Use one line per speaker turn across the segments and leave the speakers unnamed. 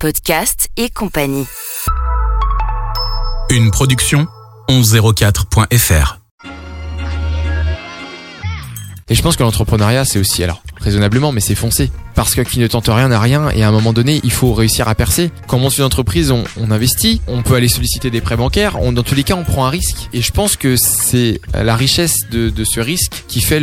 podcast et compagnie.
Une production 1104.fr.
Et je pense que l'entrepreneuriat, c'est aussi, alors raisonnablement, mais c'est foncé parce que qui ne tente rien n'a rien et à un moment donné il faut réussir à percer. Quand on monte une entreprise, on, investit, on peut aller solliciter des prêts bancaires, dans tous les cas on prend un risque et je pense que c'est la richesse de, de, ce risque qui fait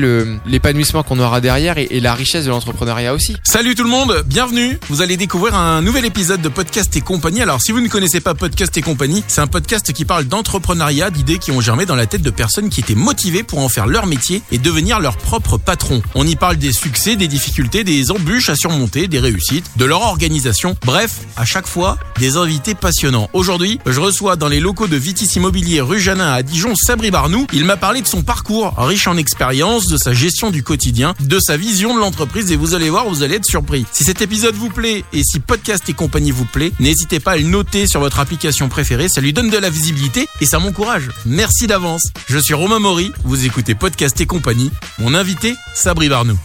l'épanouissement qu'on aura derrière et, et, la richesse de l'entrepreneuriat aussi.
Salut tout le monde, bienvenue. Vous allez découvrir un nouvel épisode de Podcast et compagnie. Alors si vous ne connaissez pas Podcast et compagnie, c'est un podcast qui parle d'entrepreneuriat, d'idées qui ont germé dans la tête de personnes qui étaient motivées pour en faire leur métier et devenir leur propre patron. On y parle des succès, des difficultés, des embûches à surmonter, des réussites, de leur organisation. Bref, à chaque fois, des invités passionnants. Aujourd'hui, je reçois dans les locaux de Vitis Immobilier rue Janin à Dijon Sabri Barnou. Il m'a parlé de son parcours, riche en expérience, de sa gestion du quotidien, de sa vision de l'entreprise et vous allez voir, vous allez être surpris. Si cet épisode vous plaît et si podcast et compagnie vous plaît, n'hésitez pas à le noter sur votre application préférée, ça lui donne de la visibilité et ça m'encourage. Merci d'avance. Je suis Romain Maury, vous écoutez podcast et compagnie. Mon invité, Sabri Barnou.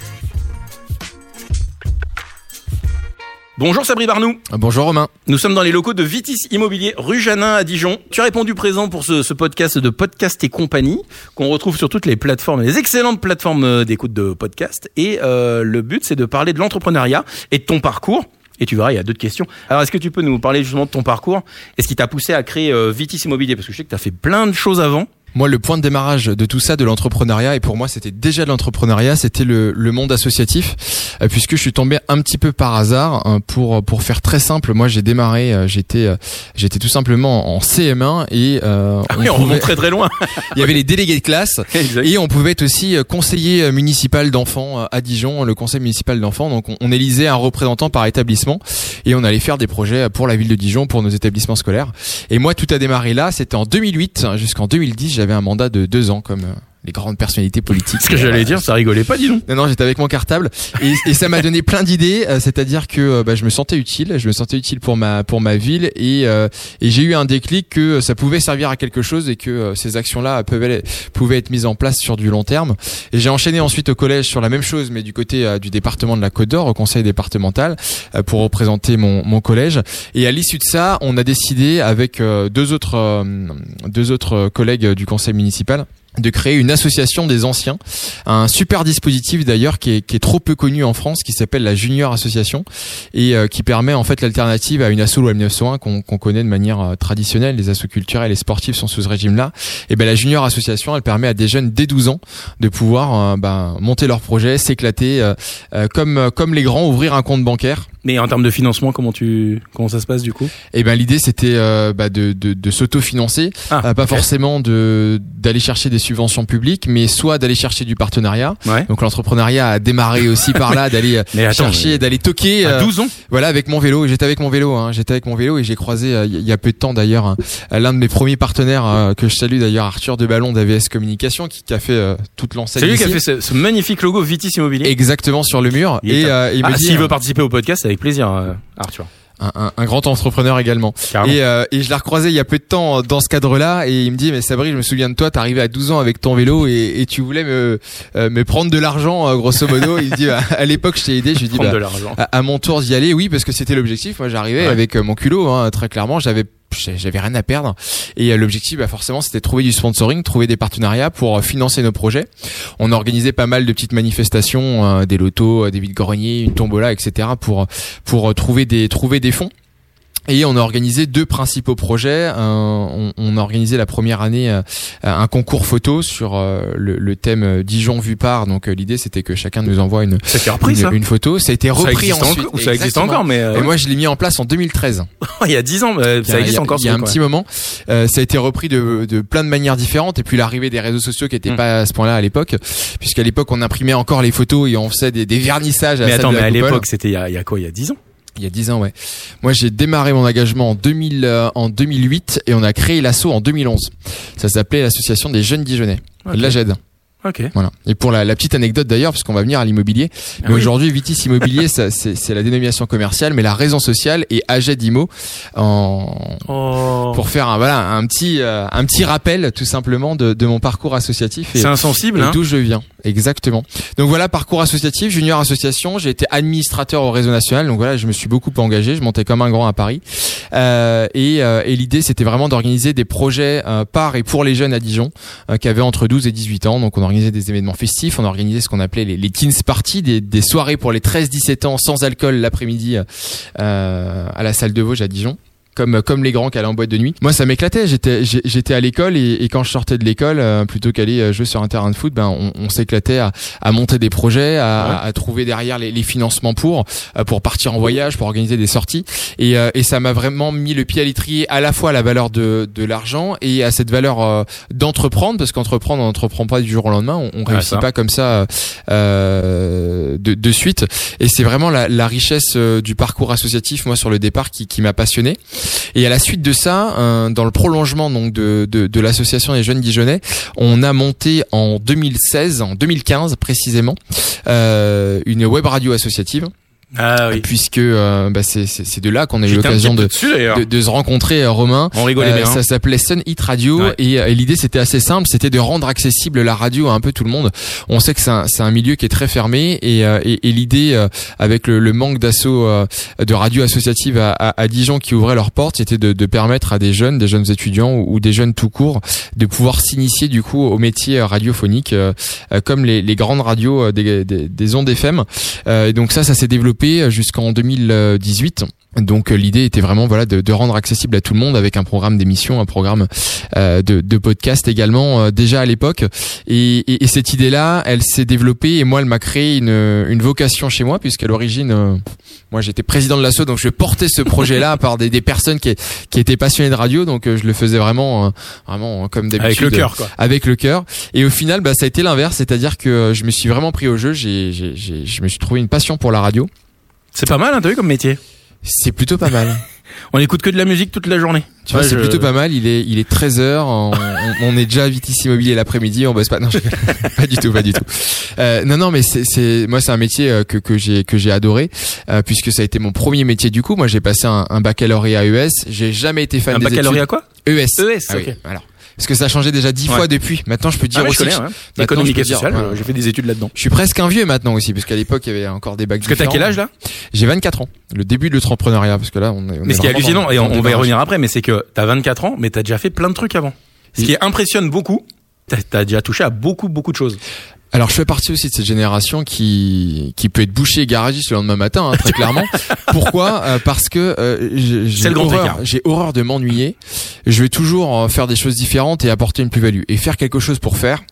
Bonjour Sabri Barnou.
Bonjour Romain.
Nous sommes dans les locaux de Vitis Immobilier, rue Janin à Dijon. Tu as répondu présent pour ce, ce podcast de Podcast et compagnie, qu'on retrouve sur toutes les plateformes, les excellentes plateformes d'écoute de podcast. Et euh, le but, c'est de parler de l'entrepreneuriat et de ton parcours. Et tu verras, il y a d'autres questions. Alors, est-ce que tu peux nous parler justement de ton parcours? Est-ce qui t'a poussé à créer euh, Vitis Immobilier? Parce que je sais que tu as fait plein de choses avant.
Moi, le point de démarrage de tout ça, de l'entrepreneuriat, et pour moi, c'était déjà de l'entrepreneuriat, c'était le, le, monde associatif, euh, puisque je suis tombé un petit peu par hasard. Hein, pour pour faire très simple, moi, j'ai démarré, euh, j'étais euh, j'étais tout simplement en CM1 et
euh, ah oui, on, pouvait, très très loin.
il y avait les délégués de classe exact. et on pouvait être aussi conseiller municipal d'enfants à Dijon, le conseil municipal d'enfants. Donc, on, on élisait un représentant par établissement et on allait faire des projets pour la ville de Dijon, pour nos établissements scolaires. Et moi, tout a démarré là. C'était en 2008 jusqu'en 2010 j'avais un mandat de deux ans comme les grandes personnalités politiques.
Ce que j'allais dire, ça rigolait pas, dis donc.
Non, non, j'étais avec mon cartable et, et ça m'a donné plein d'idées. Euh, C'est-à-dire que bah, je me sentais utile, je me sentais utile pour ma pour ma ville et euh, et j'ai eu un déclic que ça pouvait servir à quelque chose et que euh, ces actions-là pouvaient pouvaient être mises en place sur du long terme. Et j'ai enchaîné ensuite au collège sur la même chose, mais du côté euh, du département de la Côte d'Or, au conseil départemental, euh, pour représenter mon mon collège. Et à l'issue de ça, on a décidé avec deux autres deux autres collègues du conseil municipal de créer une association des anciens, un super dispositif d'ailleurs qui est, trop peu connu en France, qui s'appelle la Junior Association et euh, qui permet en fait l'alternative à une asso loi 1901 qu'on qu connaît de manière euh, traditionnelle. Les assos culturels et sportifs sont sous ce régime-là. Et ben la Junior Association, elle permet à des jeunes dès 12 ans de pouvoir euh, ben, monter leur projet, s'éclater, comme comme les grands, ouvrir un compte bancaire.
Mais en termes de financement, comment tu comment ça se passe du coup?
Eh ben l'idée c'était bah, de, de, de s'auto-financer, ah, pas okay. forcément de d'aller chercher des subventions publiques, mais soit d'aller chercher du partenariat.
Ouais.
Donc l'entrepreneuriat a démarré aussi par là, d'aller chercher, d'aller toquer.
À 12 ans?
Euh, voilà, avec mon vélo. J'étais avec mon vélo. Hein. J'étais avec mon vélo et j'ai croisé il euh, y a peu de temps d'ailleurs hein, l'un de mes premiers partenaires euh, que je salue d'ailleurs, Arthur de Ballon d'AVS Communication, qui, qui, a fait euh, toute l'enseigne.
C'est lui qui a fait ce, ce, magnifique logo Vitis Immobilier.
Exactement sur le mur.
Il
et
euh,
il
ah,
me dit,
s'il veut participer au podcast, avec plaisir, Arthur.
Un, un, un, grand entrepreneur également. Et, euh, et, je l'ai recroisé il y a peu de temps dans ce cadre-là et il me dit mais Sabri, je me souviens de toi, t'arrivais à 12 ans avec ton vélo et, et tu voulais me, euh, me prendre de l'argent euh, grosso modo. il me dit à l'époque je t'ai aidé, je lui dis bah, à, à, mon tour d'y aller, oui parce que c'était l'objectif. Moi j'arrivais ouais. avec mon culot, hein, très clairement, j'avais j'avais rien à perdre. Et l'objectif bah forcément c'était trouver du sponsoring trouver des partenariats pour financer nos projets. On a organisé pas mal de petites manifestations euh, des lotos des vides greniers une tombola etc pour pour trouver des trouver des fonds et on a organisé deux principaux projets. Euh, on, on, a organisé la première année euh, un concours photo sur euh, le, le, thème Dijon vu par. Donc l'idée c'était que chacun nous envoie une,
repris,
une, une, photo. Ça a été repris
ça
ensuite.
Ça existe encore, mais
et moi je l'ai mis en place en 2013.
il y a dix ans, ça existe
il y a,
encore.
Il y a un petit moment. ça a été repris de, de, plein de manières différentes. Et puis l'arrivée des réseaux sociaux qui n'étaient mmh. pas à ce point-là à l'époque, puisqu'à l'époque on imprimait encore les photos et on faisait des, des vernissages. À
mais
la
attends, mais à l'époque c'était il, il y a quoi Il y a dix ans?
Il y a 10 ans, ouais. Moi, j'ai démarré mon engagement en 2000, euh, en 2008 et on a créé l'asso en 2011. Ça s'appelait l'association des jeunes Dijonnais. Okay. La GED.
Ok.
Voilà. Et pour la, la petite anecdote d'ailleurs, parce qu'on va venir à l'immobilier,
Ah oui.
aujourd'hui Vitis Immobilier, ça, c'est c'est la dénomination commerciale, mais la raison sociale est AG d'Imo en
Oh.
pour faire un, voilà un petit euh, un petit rappel tout simplement de, de mon parcours associatif et,
C'est insensible,
et
hein.
d'où je viens. Exactement. Donc voilà, parcours associatif, junior association. J'ai été administrateur au réseau national. Donc voilà, je me suis beaucoup engagé. Je montais comme un grand à Paris. Euh, et euh, et l'idée, c'était vraiment d'organiser des projets euh, par et pour les jeunes à Dijon euh, qui avaient entre 12 et 18 ans. Donc on organisait des événements festifs. On organisait ce qu'on appelait les, les teens parties, des, des soirées pour les 13-17 ans sans alcool l'après-midi euh, à la salle de Vosges à Dijon comme comme les grands qui allaient en boîte de nuit. Moi, ça m'éclatait. J'étais j'étais à l'école et, et quand je sortais de l'école, euh, plutôt qu'aller euh, jouer sur un terrain de foot, ben on, on s'éclatait à, à monter des projets, à,
Ouais.
à- à trouver derrière les, les financements pour euh, pour partir en voyage, pour organiser des sorties. Et, euh, et ça m'a vraiment mis le pied à l'étrier à la fois à la valeur de de l'argent et à cette valeur euh, d'entreprendre parce qu'entreprendre on n'entreprend pas du jour au lendemain. On, on réussit
ça.
pas comme ça euh, de, de suite. Et c'est vraiment la, la richesse euh, du parcours associatif, moi, sur le départ, qui, qui m'a passionné. Et à la suite de ça, euh, dans le prolongement de, de l'association des jeunes Dijonais, on a monté en 2016, en 2015 précisément, euh, une web radio associative,
Ah oui.
puisque euh, bah, c'est c'est c'est de là qu'on a eu l'occasion de, de, de se rencontrer, euh, Romain.
On rigolait
Euh,
bien.
Ça s'appelait Sun Hit Radio
Ouais.
et, euh, et l'idée c'était assez simple, c'était de rendre accessible la radio à un peu tout le monde. On sait que c'est un, c'est un milieu qui est très fermé et, euh, et, et l'idée euh, avec le, le manque d'assaut euh, de radio associative à, à, à Dijon qui ouvrait leurs portes, c'était de, de permettre à des jeunes, des jeunes étudiants ou, ou des jeunes tout court de pouvoir s'initier du coup au métier radiophonique comme les, les grandes radios des, des, des ondes FM. Euh, et donc ça, ça s'est développé jusqu'en 2018. Donc euh, l'idée était vraiment voilà de, de rendre accessible à tout le monde avec un programme d'émission, un programme euh, de, de podcast également euh, déjà à l'époque. Et, et, et cette idée-là, elle s'est développée et moi, elle m'a créé une, une vocation chez moi puisqu'à l'origine, euh, moi j'étais président de l'asso, donc je portais ce projet-là par des, des personnes qui, qui étaient passionnées de radio, donc euh, je le faisais vraiment, euh, vraiment euh, comme d'habitude.
Avec le cœur, quoi.
Avec le cœur. Et au final, bah, ça a été l'inverse, c'est-à-dire que euh, je me suis vraiment pris au jeu. J'ai- je me suis trouvé une passion pour la radio.
C'est pas mal, hein, t'as vu comme métier.
C'est plutôt pas mal.
On écoute que de la musique toute la journée.
Tu vois,
Ouais,
c'est
je-
plutôt pas mal. Il est, il est 13 heures. On, on- on est déjà vite ici immobilier l'après-midi. On bosse pas. Non, je pas du tout, pas du tout. Euh, non, non, mais c'est, c'est, moi, c'est un métier euh, que que j'ai que j'ai adoré euh, puisque ça a été mon premier métier du coup. Moi, j'ai passé un, un baccalauréat ES. J'ai jamais été fan
Un
des
baccalauréat quoi.
ES.
ES,
Ah oui,
ok.
alors. Parce que ça a changé déjà dix
Ouais.
fois depuis. Maintenant, je peux dire
Ah ouais,
aussi. maintenant,
Économique
je
et
peux dire,
social,
ouais.
j'ai fait des études là-dedans.
Je suis presque un vieux maintenant aussi, parce qu'à l'époque, il y avait encore des bacs
Parce que t'as quel âge là?
J'ai 24 ans. Le début de l'entrepreneuriat, parce que là, on est. on
Mais ce qui est hallucinant, et on, va y revenir après, mais c'est que t'as 24 ans, mais t'as déjà fait plein de trucs avant. Ce qui impressionne beaucoup, t'as t'as déjà touché à beaucoup, beaucoup de choses.
Alors, je fais partie aussi de cette génération qui qui peut être bouché et garagiste le lendemain matin, hein, très clairement. Pourquoi? Euh, Parce que euh, j'ai horreur, horreur de m'ennuyer. Je vais toujours euh, faire des choses différentes et apporter une plus-value et faire quelque chose pour faire.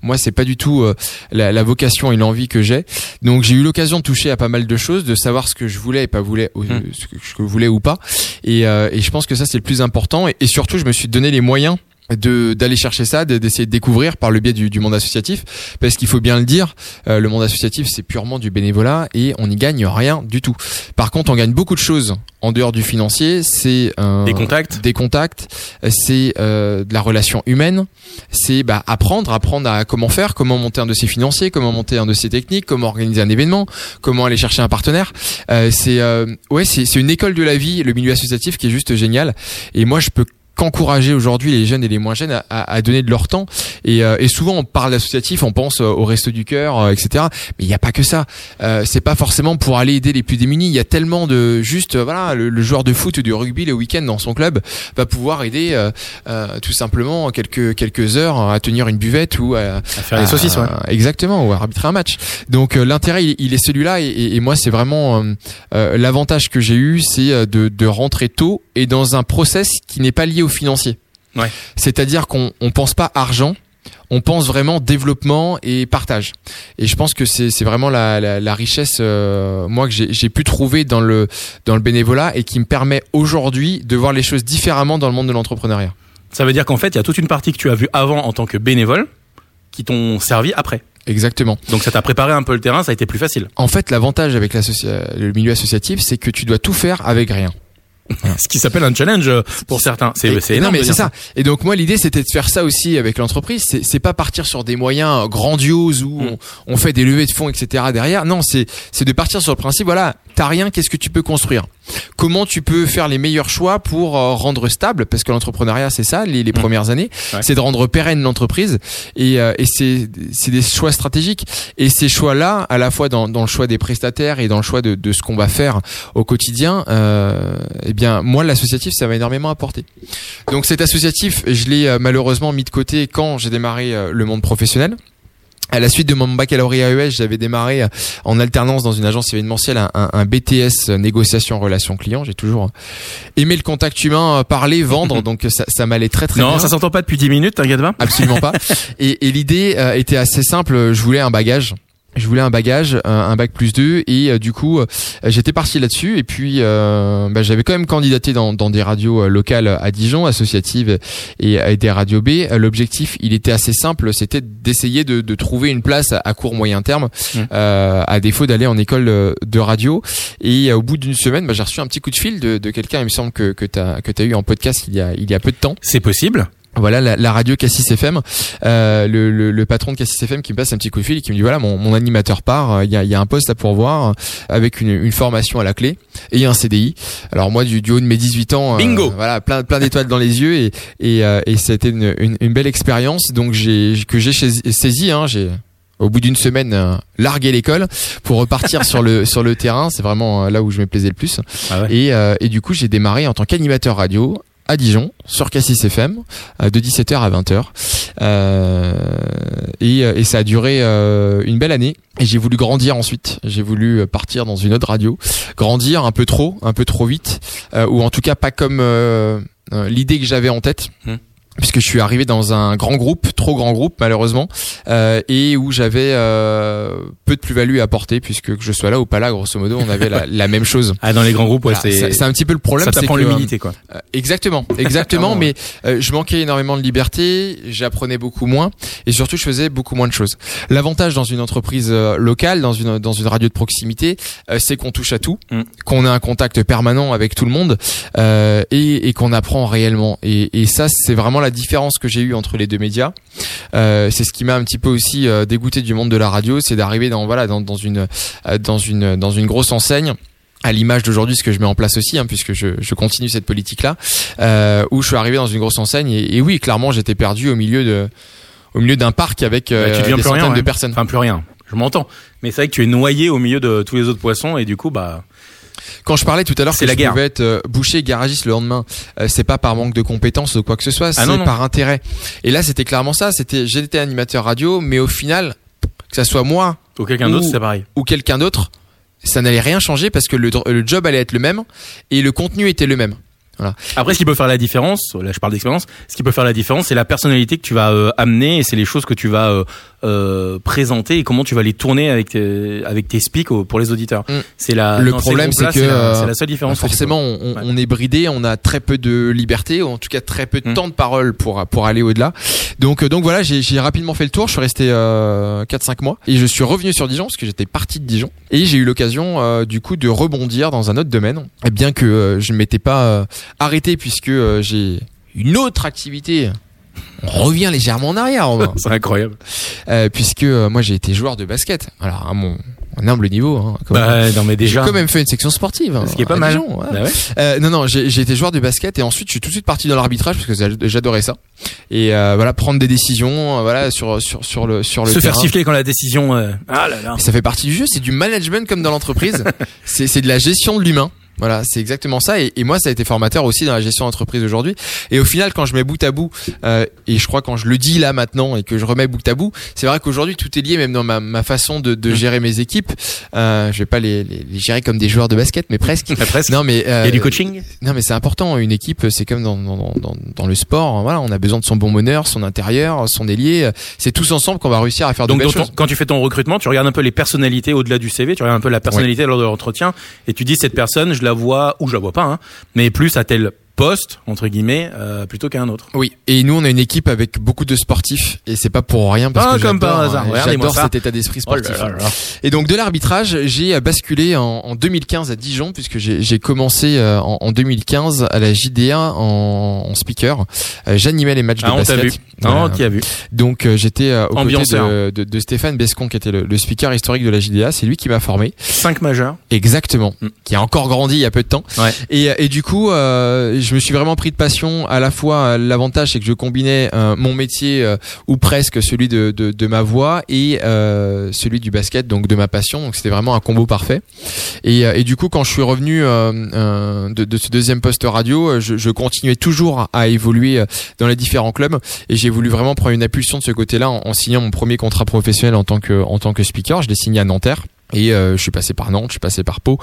Moi, c'est pas du tout euh, la, la vocation et l'envie que j'ai. Donc, j'ai eu l'occasion de toucher à pas mal de choses, de savoir ce que je voulais et pas voulais, ou-
Hmm.
ce que je voulais ou pas. Et, euh, et je pense que ça, c'est le plus important. Et, et surtout, je me suis donné les moyens de d'aller chercher ça, de- d'essayer de découvrir par le biais du, du monde associatif, parce qu'il faut bien le dire, euh, le monde associatif c'est purement du bénévolat et on n'y gagne rien du tout. Par contre, on gagne beaucoup de choses en dehors du financier, c'est euh,
Des contacts.
des contacts, c'est euh, de la relation humaine, c'est bah, apprendre, apprendre à comment faire, comment monter un dossier financier, comment monter un dossier technique, comment organiser un événement, comment aller chercher un partenaire. Euh, c'est euh, ouais, c'est c'est une école de la vie, le milieu associatif qui est juste génial. Et moi, je peux qu'encourager aujourd'hui les jeunes et les moins jeunes à, à- à donner de leur temps. Et, euh, et souvent on parle d'associatif on pense euh, au resto du cœur euh, etc mais il n'y a pas que ça. Euh, c'est pas forcément pour aller aider les plus démunis. Il y a tellement de juste euh, voilà le, le joueur de foot ou de rugby le week-end dans son club va pouvoir aider euh, euh, tout simplement quelques quelques heures à tenir une buvette ou à,
À faire des saucisses, ouais.
exactement ou à arbitrer un match. Donc l'intérêt il, il est celui-là et, et- moi c'est vraiment l'avantage que j'ai eu c'est de, de rentrer tôt et dans un process qui n'est pas lié au financier
Ouais.
c'est-à-dire qu'on on pense pas argent on pense vraiment développement et partage. Et je pense que c'est c'est vraiment la, la, la richesse euh, moi que j'ai j'ai pu trouver dans le dans le bénévolat et qui me permet aujourd'hui de voir les choses différemment dans le monde de l'entrepreneuriat.
Ça veut dire qu'en fait, il y a toute une partie que tu as vue avant en tant que bénévole qui t'ont servi après.
Exactement.
Donc ça t'a préparé un peu le terrain, ça a été plus facile.
En fait, l'avantage avec le milieu associatif, c'est que tu dois tout faire avec rien.
Ce qui s'appelle un challenge pour certains. C'est énorme.
Non mais c'est ça. Et donc moi l'idée c'était de faire ça aussi avec l'entreprise. C'est c'est pas partir sur des moyens grandioses où
Mm.
on, on fait des levées de fonds etc derrière. Non c'est c'est de partir sur le principe voilà t'as rien qu'est-ce que tu peux construire? Comment tu peux faire les meilleurs choix pour euh, rendre stable? Parce que l'entrepreneuriat c'est ça les, les premières années
Mm. Ouais.
c'est de rendre pérenne l'entreprise et, euh, et c'est c'est des choix stratégiques et ces choix là à la fois dans, dans le choix des prestataires et dans le choix de, de ce qu'on va faire au quotidien euh, eh bien moi l'associatif ça m'a énormément apporté donc cet associatif, je l'ai euh, malheureusement mis de côté quand j'ai démarré euh, le monde professionnel. À la suite de mon baccalauréat ES, j'avais démarré euh, en alternance dans une agence événementielle un, BTS euh, négociation relation client. J'ai toujours euh, aimé le contact humain, parler, vendre, donc ça, ça m'allait très très
Non,
bien.
ça s'entend pas depuis 10 minutes, t'inquiète pas.
Absolument pas. Et, et l'idée euh, était assez simple. Je voulais un bagage. Je voulais un bagage, un, un bac plus 2 et euh, du coup euh, j'étais parti là-dessus et puis euh, bah, j'avais quand même candidaté dans, dans des radios euh, locales à Dijon, associatives et, et des radios B. Euh, L'objectif il était assez simple, c'était d'essayer de, de trouver une place à, à court moyen terme,
Mmh.
euh, à défaut d'aller en école euh, de radio. Et euh, au bout d'une semaine, bah, j'ai reçu un petit coup de fil de, de quelqu'un, il me semble que que t'as que t'as eu en podcast il y a il y a peu de temps.
C'est possible.
Voilà la, la radio Cassis FM, euh, le, le, le patron de Cassis FM qui me passe un petit coup de fil et qui me dit voilà mon, mon animateur part, euh, il y a, y a un poste à pourvoir avec une, une formation à la clé et un CDI. Alors moi du, du haut de mes 18 ans, euh,
Bingo.
voilà plein plein d'étoiles dans les yeux et et, euh, et c'était une, une, une belle expérience donc j'ai que j'ai saisi, hein, j'ai au bout d'une semaine euh, largué l'école pour repartir sur le sur le terrain, c'est vraiment euh, là où je me plaisais le plus.
Ah ouais.
Et, euh, et du coup, j'ai démarré en tant qu'animateur radio à Dijon sur Cassis FM euh, de 17h à 20h euh, et, euh, et ça a duré une belle année. Et j'ai voulu grandir ensuite. J'ai voulu partir dans une autre radio. Grandir un peu trop un peu trop vite. Ou en tout cas pas comme l'idée que j'avais en tête.
Hmm.
Puisque je suis arrivé dans un grand groupe, trop grand groupe malheureusement, euh, et où j'avais euh, peu de plus-value à apporter, puisque que je sois là ou pas là, grosso modo, on avait la, la même chose.
Ah, dans les grands groupes, ouais,
Voilà,
c'est.
c'est un petit peu le problème.
Ça t'apprend l'humilité, quoi.
euh, exactement, exactement. mais euh, je manquais énormément de liberté, j'apprenais beaucoup moins, et surtout je faisais beaucoup moins de choses. L'avantage dans une entreprise euh, locale, dans une dans une radio de proximité, euh, c'est qu'on touche à tout,
Mm.
qu'on a un contact permanent avec tout le monde, euh, et, et qu'on apprend réellement. Et, et ça, c'est vraiment la différence que j'ai eue entre les deux médias. Euh, c'est ce qui m'a un petit peu aussi euh, dégoûté du monde de la radio, c'est d'arriver dans voilà dans, dans une euh, dans une dans une grosse enseigne à l'image d'aujourd'hui ce que je mets en place aussi hein, puisque je, je continue cette politique là euh, où je suis arrivé dans une grosse enseigne et, et oui clairement j'étais perdu au milieu de au milieu d'un parc avec euh,
Bah, tu deviens
des
rien,
centaines de personnes
Enfin, plus rien. Je m'entends. Mais c'est vrai que tu es noyé au milieu de tous les autres poissons et du coup, bah.
Quand je parlais tout à l'heure
C'est
que
la
je
guerre.
pouvais être euh, boucher garagiste le lendemain euh, c'est pas par manque de compétences ou quoi que ce soit c'est
Ah non.
par intérêt et là c'était clairement ça c'était j'étais animateur radio mais au final que ça soit moi
Ou quelqu'un d'autre,
Ou-
c'est pareil.
ou quelqu'un d'autre, ça n'allait rien changer parce que le, le job allait être le même et le contenu était le même.
Après, ce qui peut faire la différence, là je parle d'expérience, ce qui peut faire la différence, c'est la personnalité que tu vas euh, amener et c'est les choses que tu vas euh, euh, présenter et comment tu vas les tourner avec tes, avec tes speaks au- pour les auditeurs.
Mm.
C'est la.
Le problème, c'est que, euh,
c'est la seule différence.
Forcément, on, on-
Ouais.
on est bridé, on a très peu de liberté, ou en tout cas très peu de
Mm.
temps de parole pour pour aller au-delà. Donc euh, donc voilà, j'ai rapidement fait le tour. Je suis resté euh, 4-5 mois et je suis revenu sur Dijon parce que j'étais parti de Dijon et j'ai eu l'occasion euh, du coup de rebondir dans un autre domaine. Et bien que euh, je ne m'étais pas arrêté puisque euh, j'ai une autre activité. On revient légèrement en arrière.
C'est incroyable.
Euh, puisque euh, moi j'ai été joueur de basket. Alors à mon, humble niveau, hein, quand même.
Bah, non, mais
j'ai
déjà.
quand même fait une section sportive. hein,
Ce qui est pas
à
mal.
Dijon, ouais.
Bah ouais.
Euh, non non, j'ai j'ai été joueur de basket et ensuite je suis tout de suite parti dans l'arbitrage parce que j'a- j'adorais ça. Et euh, voilà, prendre des décisions, euh, voilà sur sur sur le sur le
Se faire siffler quand la décision. euh, Ah là là.
Et ça fait partie du jeu, c'est du management comme dans l'entreprise. c'est c'est de la gestion de l'humain. Voilà, c'est exactement ça. Et, et moi, ça a été formateur aussi dans la gestion d'entreprise aujourd'hui. Et au final, quand je mets bout à bout, euh, et je crois quand je le dis là maintenant et que je remets bout à bout, c'est vrai qu'aujourd'hui tout est lié, même dans ma, ma façon de, de
Mm.
gérer mes équipes. Euh, je vais pas les, les, les gérer comme des joueurs de basket, mais presque.
Presque.
Non, mais euh,
Il y a du coaching?
non mais c'est important. Une équipe, c'est comme dans, dans, dans, dans le sport. Voilà, on a besoin de son bon meneur, son intérieur, son ailier. C'est tous ensemble qu'on va réussir à faire
Donc,
de
dans
belles
ton-
choses.
quand tu fais ton recrutement, tu regardes un peu les personnalités au-delà du CV, tu regardes un peu la personnalité lors de l'entretien, et tu dis cette personne, je la vois ou je la vois pas, hein, mais plus à tel poste entre guillemets euh, plutôt qu'à un autre.
Oui. Et nous, on a une équipe avec beaucoup de sportifs et c'est pas pour rien parce
Ah,
que
comme par
j'adore,
hasard.
euh, j'adore cet état d'esprit
Oh là
sportif.
là là.
Et donc de l'arbitrage, j'ai basculé en, en 2015 à Dijon puisque j'ai commencé euh, en, en 2015 à la JDA en, en speaker. J'animais les matchs
Ah,
de
on
basket.
vu. Non, qui a vu.
Donc j'étais euh, aux côtés
Ambianceur.
de, de, de Stéphane Bescon qui était le, le speaker historique de la JDA. C'est lui qui m'a formé.
5 majeurs.
Exactement.
Mm.
Qui a encore grandi il y a peu de temps.
Ouais.
Et, et du coup, euh, je me suis vraiment pris de passion. À la fois, euh, l'avantage c'est que je combinais euh, mon métier euh, ou presque celui de, ma voix et celui du basket, donc de ma passion. Donc c'était vraiment un combo parfait. Et, du coup, quand je suis revenu de, ce deuxième poste radio, je, continuais toujours à évoluer dans les différents clubs et j'ai voulu vraiment prendre une impulsion de ce côté-là en, en signant mon premier contrat professionnel en tant que en tant que speaker. Je l'ai signé à Nanterre. Et euh, je suis passé par Nantes, je suis passé par Pau.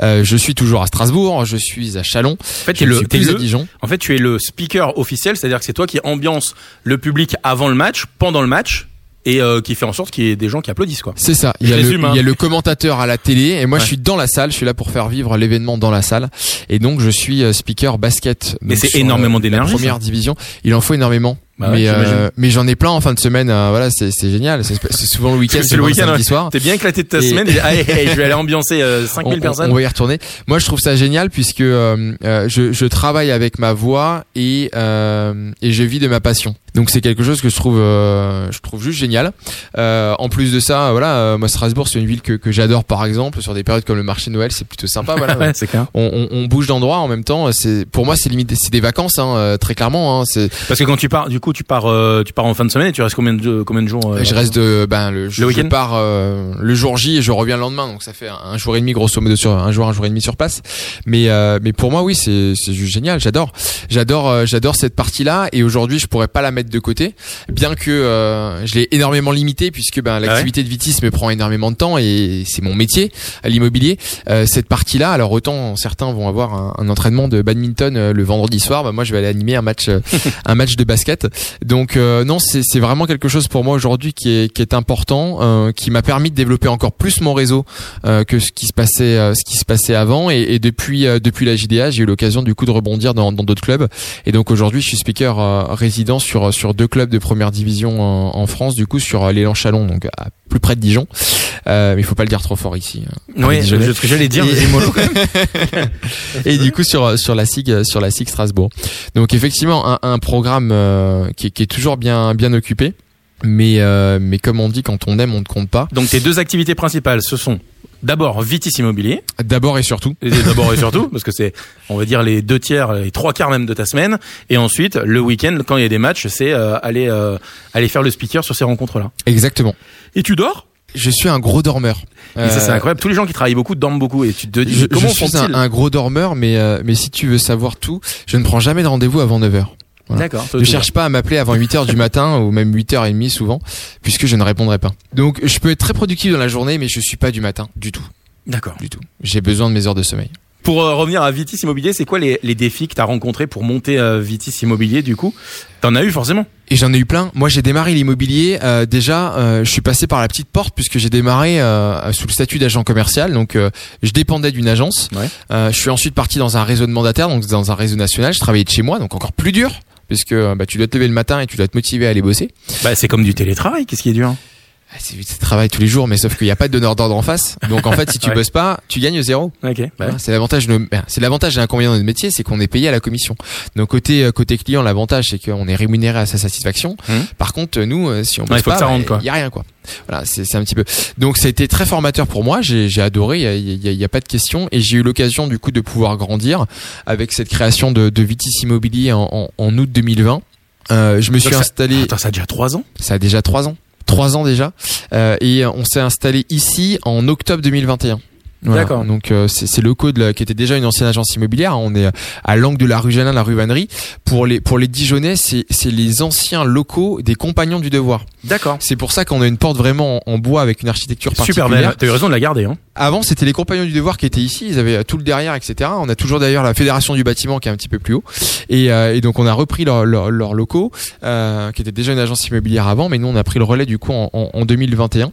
Euh, je suis toujours à Strasbourg, je suis à Chalon.
En fait, tu es le,
à
le-
Dijon.
en fait, tu es le speaker officiel, c'est-à-dire que c'est toi qui ambiance le public avant le match, pendant le match, et euh, qui fait en sorte qu'il y ait des gens qui applaudissent, quoi.
C'est ça. Il y, a le,
hein.
il y a le commentateur à la télé et moi
Ouais.
je suis dans la salle. Je suis là pour faire vivre l'événement dans la salle. Et donc je suis euh, speaker basket.
Mais c'est
sur,
énormément
euh,
d'énergie,
première division. Il en faut énormément.
Bah ouais,
mais euh, mais j'en ai plein en fin de semaine. euh, voilà, c'est c'est génial. C'est souvent le week-end,
C'est le week-end, ouais.
soir.
T'es bien éclaté de ta
Et-
semaine. et- je vais aller ambiancer euh,
on,
5000
on-
personnes.
on va y retourner. Moi, je trouve ça génial puisque euh, euh, je, je travaille avec ma voix et euh, et je vis de ma passion. Donc c'est quelque chose que je trouve euh, je trouve juste génial. Euh, en plus de ça, voilà, euh, moi Strasbourg c'est une ville que, que j'adore par exemple sur des périodes comme le marché de Noël, c'est plutôt sympa. Voilà,
Ouais, c'est clair.
on, on, on bouge d'endroit en même temps. C'est pour moi c'est limite c'est des vacances hein, très clairement. Hein, c'est
Parce que quand tu pars, du coup, tu pars, euh, tu pars en fin de semaine et tu restes combien de, combien de jours euh,
je reste de ben le, je,
Le
je
week-end
pars euh, le jour J et je reviens le lendemain. Donc ça fait un, jour et demi grosso modo sur un jour un jour et demi sur place. Mais euh, mais pour moi oui c'est c'est juste génial. J'adore j'adore euh, j'adore cette partie là et aujourd'hui je pourrais pas la mettre de côté bien que euh, je l'ai énormément limité puisque ben l'activité de Vitis me prend énormément de temps et c'est mon métier à l'immobilier. Euh, cette partie là alors autant certains vont avoir un, un entraînement de badminton euh, le vendredi soir bah, moi je vais aller animer un match euh, un match de basket donc euh, non, c'est vraiment quelque chose pour moi aujourd'hui qui est qui est important, euh, qui m'a permis de développer encore plus mon réseau euh, que ce qui se passait euh, ce qui se passait avant. Et, et depuis euh, depuis la JDA, j'ai eu l'occasion du coup de rebondir dans d'autres clubs. Et donc aujourd'hui, je suis speaker euh, résident sur sur deux clubs de première division en, en France, du coup sur l'élan Chalon, donc à plus près de Dijon. Euh, mais il faut pas le dire trop fort ici. hein.
Oui, je- que j'allais dire,
Et-
vas-y, mollo, quand même.
et du coup sur sur la SIG sur la SIG Strasbourg. Donc effectivement un, un programme euh, qui, est- qui est toujours bien bien occupé. Mais euh, mais comme on dit quand on aime on ne compte pas.
Donc tes deux activités principales, ce sont d'abord Vitis Immobilier,
D'abord et surtout.
d'abord et surtout, parce que c'est, on va dire les deux tiers, les trois quarts même de ta semaine, et ensuite le week-end quand il y a des matchs, c'est euh, aller euh, aller faire le speaker sur ces rencontres-là.
Exactement.
Et tu dors?
Je suis un gros dormeur.
Ça c'est
Euh,
incroyable. Tous les gens qui travaillent beaucoup dorment beaucoup, et tu te dis
Je,
comment
je suis un, un gros dormeur, mais euh, mais si tu veux savoir tout, je ne prends jamais de rendez-vous avant 9h. Voilà.
D'accord.
Ne cherche pas à m'appeler avant 8h du matin ou même 8h30 souvent, puisque je ne répondrai pas. Donc je peux être très productif dans la journée, mais je suis pas du matin du tout,
D'accord.
du tout. J'ai besoin de mes heures de sommeil.
Pour euh, revenir à Vitis Immobilier, c'est quoi les, les défis que tu as rencontrés pour monter euh, Vitis Immobilier du coup? T'en as eu forcément.
Et j'en ai eu plein. Moi, j'ai démarré l'immobilier. euh, déjà, euh, je suis passé par la petite porte puisque j'ai démarré euh, sous le statut d'agent commercial. Donc, euh, je dépendais d'une agence.
Ouais.
Euh, je suis ensuite parti dans un réseau de mandataires, donc dans un réseau national. Je travaillais de chez moi, donc encore plus dur puisque bah, tu dois te lever le matin et tu dois te motiver à aller bosser.
Bah c'est comme du télétravail. Qu'est-ce qui est dur?
C'est c'est travail tous les jours, mais sauf qu'il n'y a pas de donneur d'ordre en face. Donc, en fait, si tu
Ouais.
bosses pas, tu gagnes zéro.
Ok.
Voilà, C'est l'avantage de, ben, c'est l'avantage et l'inconvénient de notre métier, c'est qu'on est payé à la commission. Donc côté euh, côté client, l'avantage c'est qu'on est rémunéré à sa satisfaction.
Mhm.
Par contre, nous, euh, si on
Ouais,
bosse
il faut que
pas,
ça rentre, quoi.
il y a rien quoi. Voilà, c'est c'est un petit peu. Donc ça a été très formateur pour moi. J'ai adoré. Il y a, y y pas de question. Et j'ai eu l'occasion du coup de pouvoir grandir avec cette création de, de Vitis Immobilier en, en, en août 2020. Euh, je me suis
ça-
installé.
Attends, ça a déjà trois ans?
Ça a déjà trois ans. Trois ans déjà. Euh, et on s'est installé ici en octobre 2021. Voilà.
D'accord.
Donc euh, c'est le code là, qui était déjà une ancienne agence immobilière. On est à l'angle de la rue Janin, la rue Vannerie. Pour les pour les Dijonais, c'est c'est les anciens locaux des Compagnons du Devoir.
D'accord.
C'est pour ça qu'on a une porte vraiment en, en bois avec une architecture
Super
particulière.
belle. T'as eu raison de la garder. Hein.
Avant, c'était les Compagnons du Devoir qui étaient ici. Ils avaient euh, tout le derrière, etc. On a toujours d'ailleurs la Fédération du bâtiment qui est un petit peu plus haut. Et, euh, donc on a repris leurs leurs locaux, euh, qui était déjà une agence immobilière avant, mais nous on a pris le relais du coup en, en, en 2021.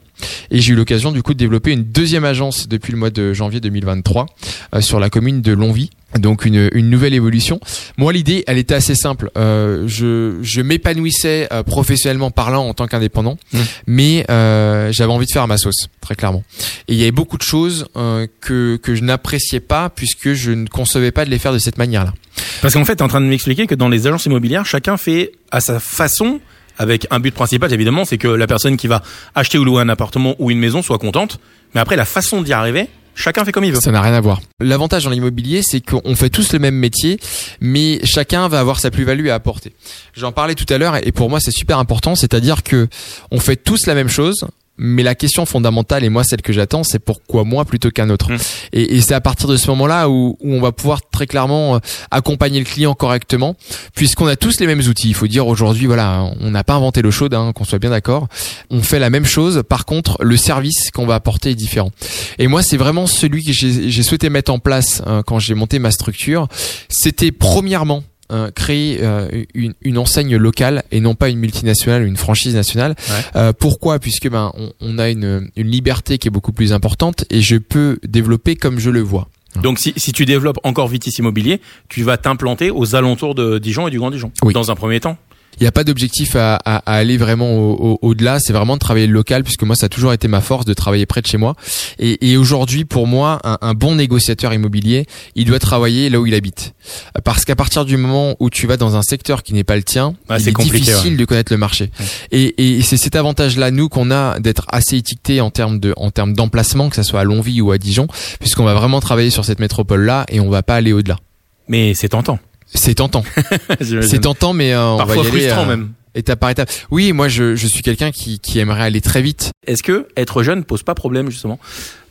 Et j'ai eu l'occasion du coup de développer une deuxième agence depuis le mois de janvier 2023 euh, sur la commune de Longvy. Donc une, une nouvelle évolution. Moi, l'idée, elle était assez simple. Euh, je je m'épanouissais euh, professionnellement parlant en tant qu'indépendant,
Mmh.
mais euh, j'avais envie de faire ma sauce, très clairement. Et il y avait beaucoup de choses euh, que que je n'appréciais pas puisque je ne concevais pas de les faire de cette manière-là.
Parce qu'en fait, t'es en train de m'expliquer que dans les agences immobilières, chacun fait à sa façon, avec un but principal évidemment, c'est que la personne qui va acheter ou louer un appartement ou une maison soit contente. Mais après, la façon d'y arriver, chacun fait comme il veut.
Ça n'a rien à voir. L'avantage dans l'immobilier, c'est qu'on fait tous le même métier, mais chacun va avoir sa plus-value à apporter. J'en parlais tout à l'heure, et pour moi, c'est super important, c'est-à-dire que on fait tous la même chose. Mais la question fondamentale, et moi celle que j'attends, c'est pourquoi moi plutôt qu'un autre.
Mmh.
Et, et c'est à partir de ce moment-là où, où on va pouvoir très clairement euh, accompagner le client correctement, puisqu'on a tous les mêmes outils. Il faut dire aujourd'hui, voilà, on n'a pas inventé l'eau chaude, hein, qu'on soit bien d'accord. On fait la même chose. Par contre, le service qu'on va apporter est différent. Et moi, c'est vraiment celui que j'ai souhaité mettre en place euh, quand j'ai monté ma structure. C'était premièrement euh, créer euh, une, une enseigne locale et non pas une multinationale ou une franchise nationale.
Ouais.
Euh, pourquoi? Puisque ben on, on a une, une liberté qui est beaucoup plus importante et je peux développer comme je le vois.
Donc si, si tu développes encore Vitis Immobilier, tu vas t'implanter aux alentours de Dijon et du Grand Dijon.
Oui.
Dans un premier temps?
Il n'y a pas d'objectif à, à, à aller vraiment au- au- au-delà, c'est vraiment de travailler le local, puisque moi ça a toujours été ma force de travailler près de chez moi. Et, et aujourd'hui, pour moi, un, un bon négociateur immobilier, il doit travailler là où il habite, parce qu'à partir du moment où tu vas dans un secteur qui n'est pas le tien, il
c'est
difficile de connaître le marché. Et, et c'est cet avantage-là nous qu'on a d'être assez étiqueté en termes de en termes d'emplacement, que ça soit à Longwy ou à Dijon, puisqu'on va vraiment travailler sur cette métropole-là et on va pas aller au-delà.
Mais c'est tentant.
C'est tentant, c'est tentant, mais euh, on
Parfois
va y aller.
frustrant
euh,
même.
étape par étape. Oui, moi je, je suis quelqu'un qui, qui aimerait aller très vite.
Est-ce que être jeune pose pas problème justement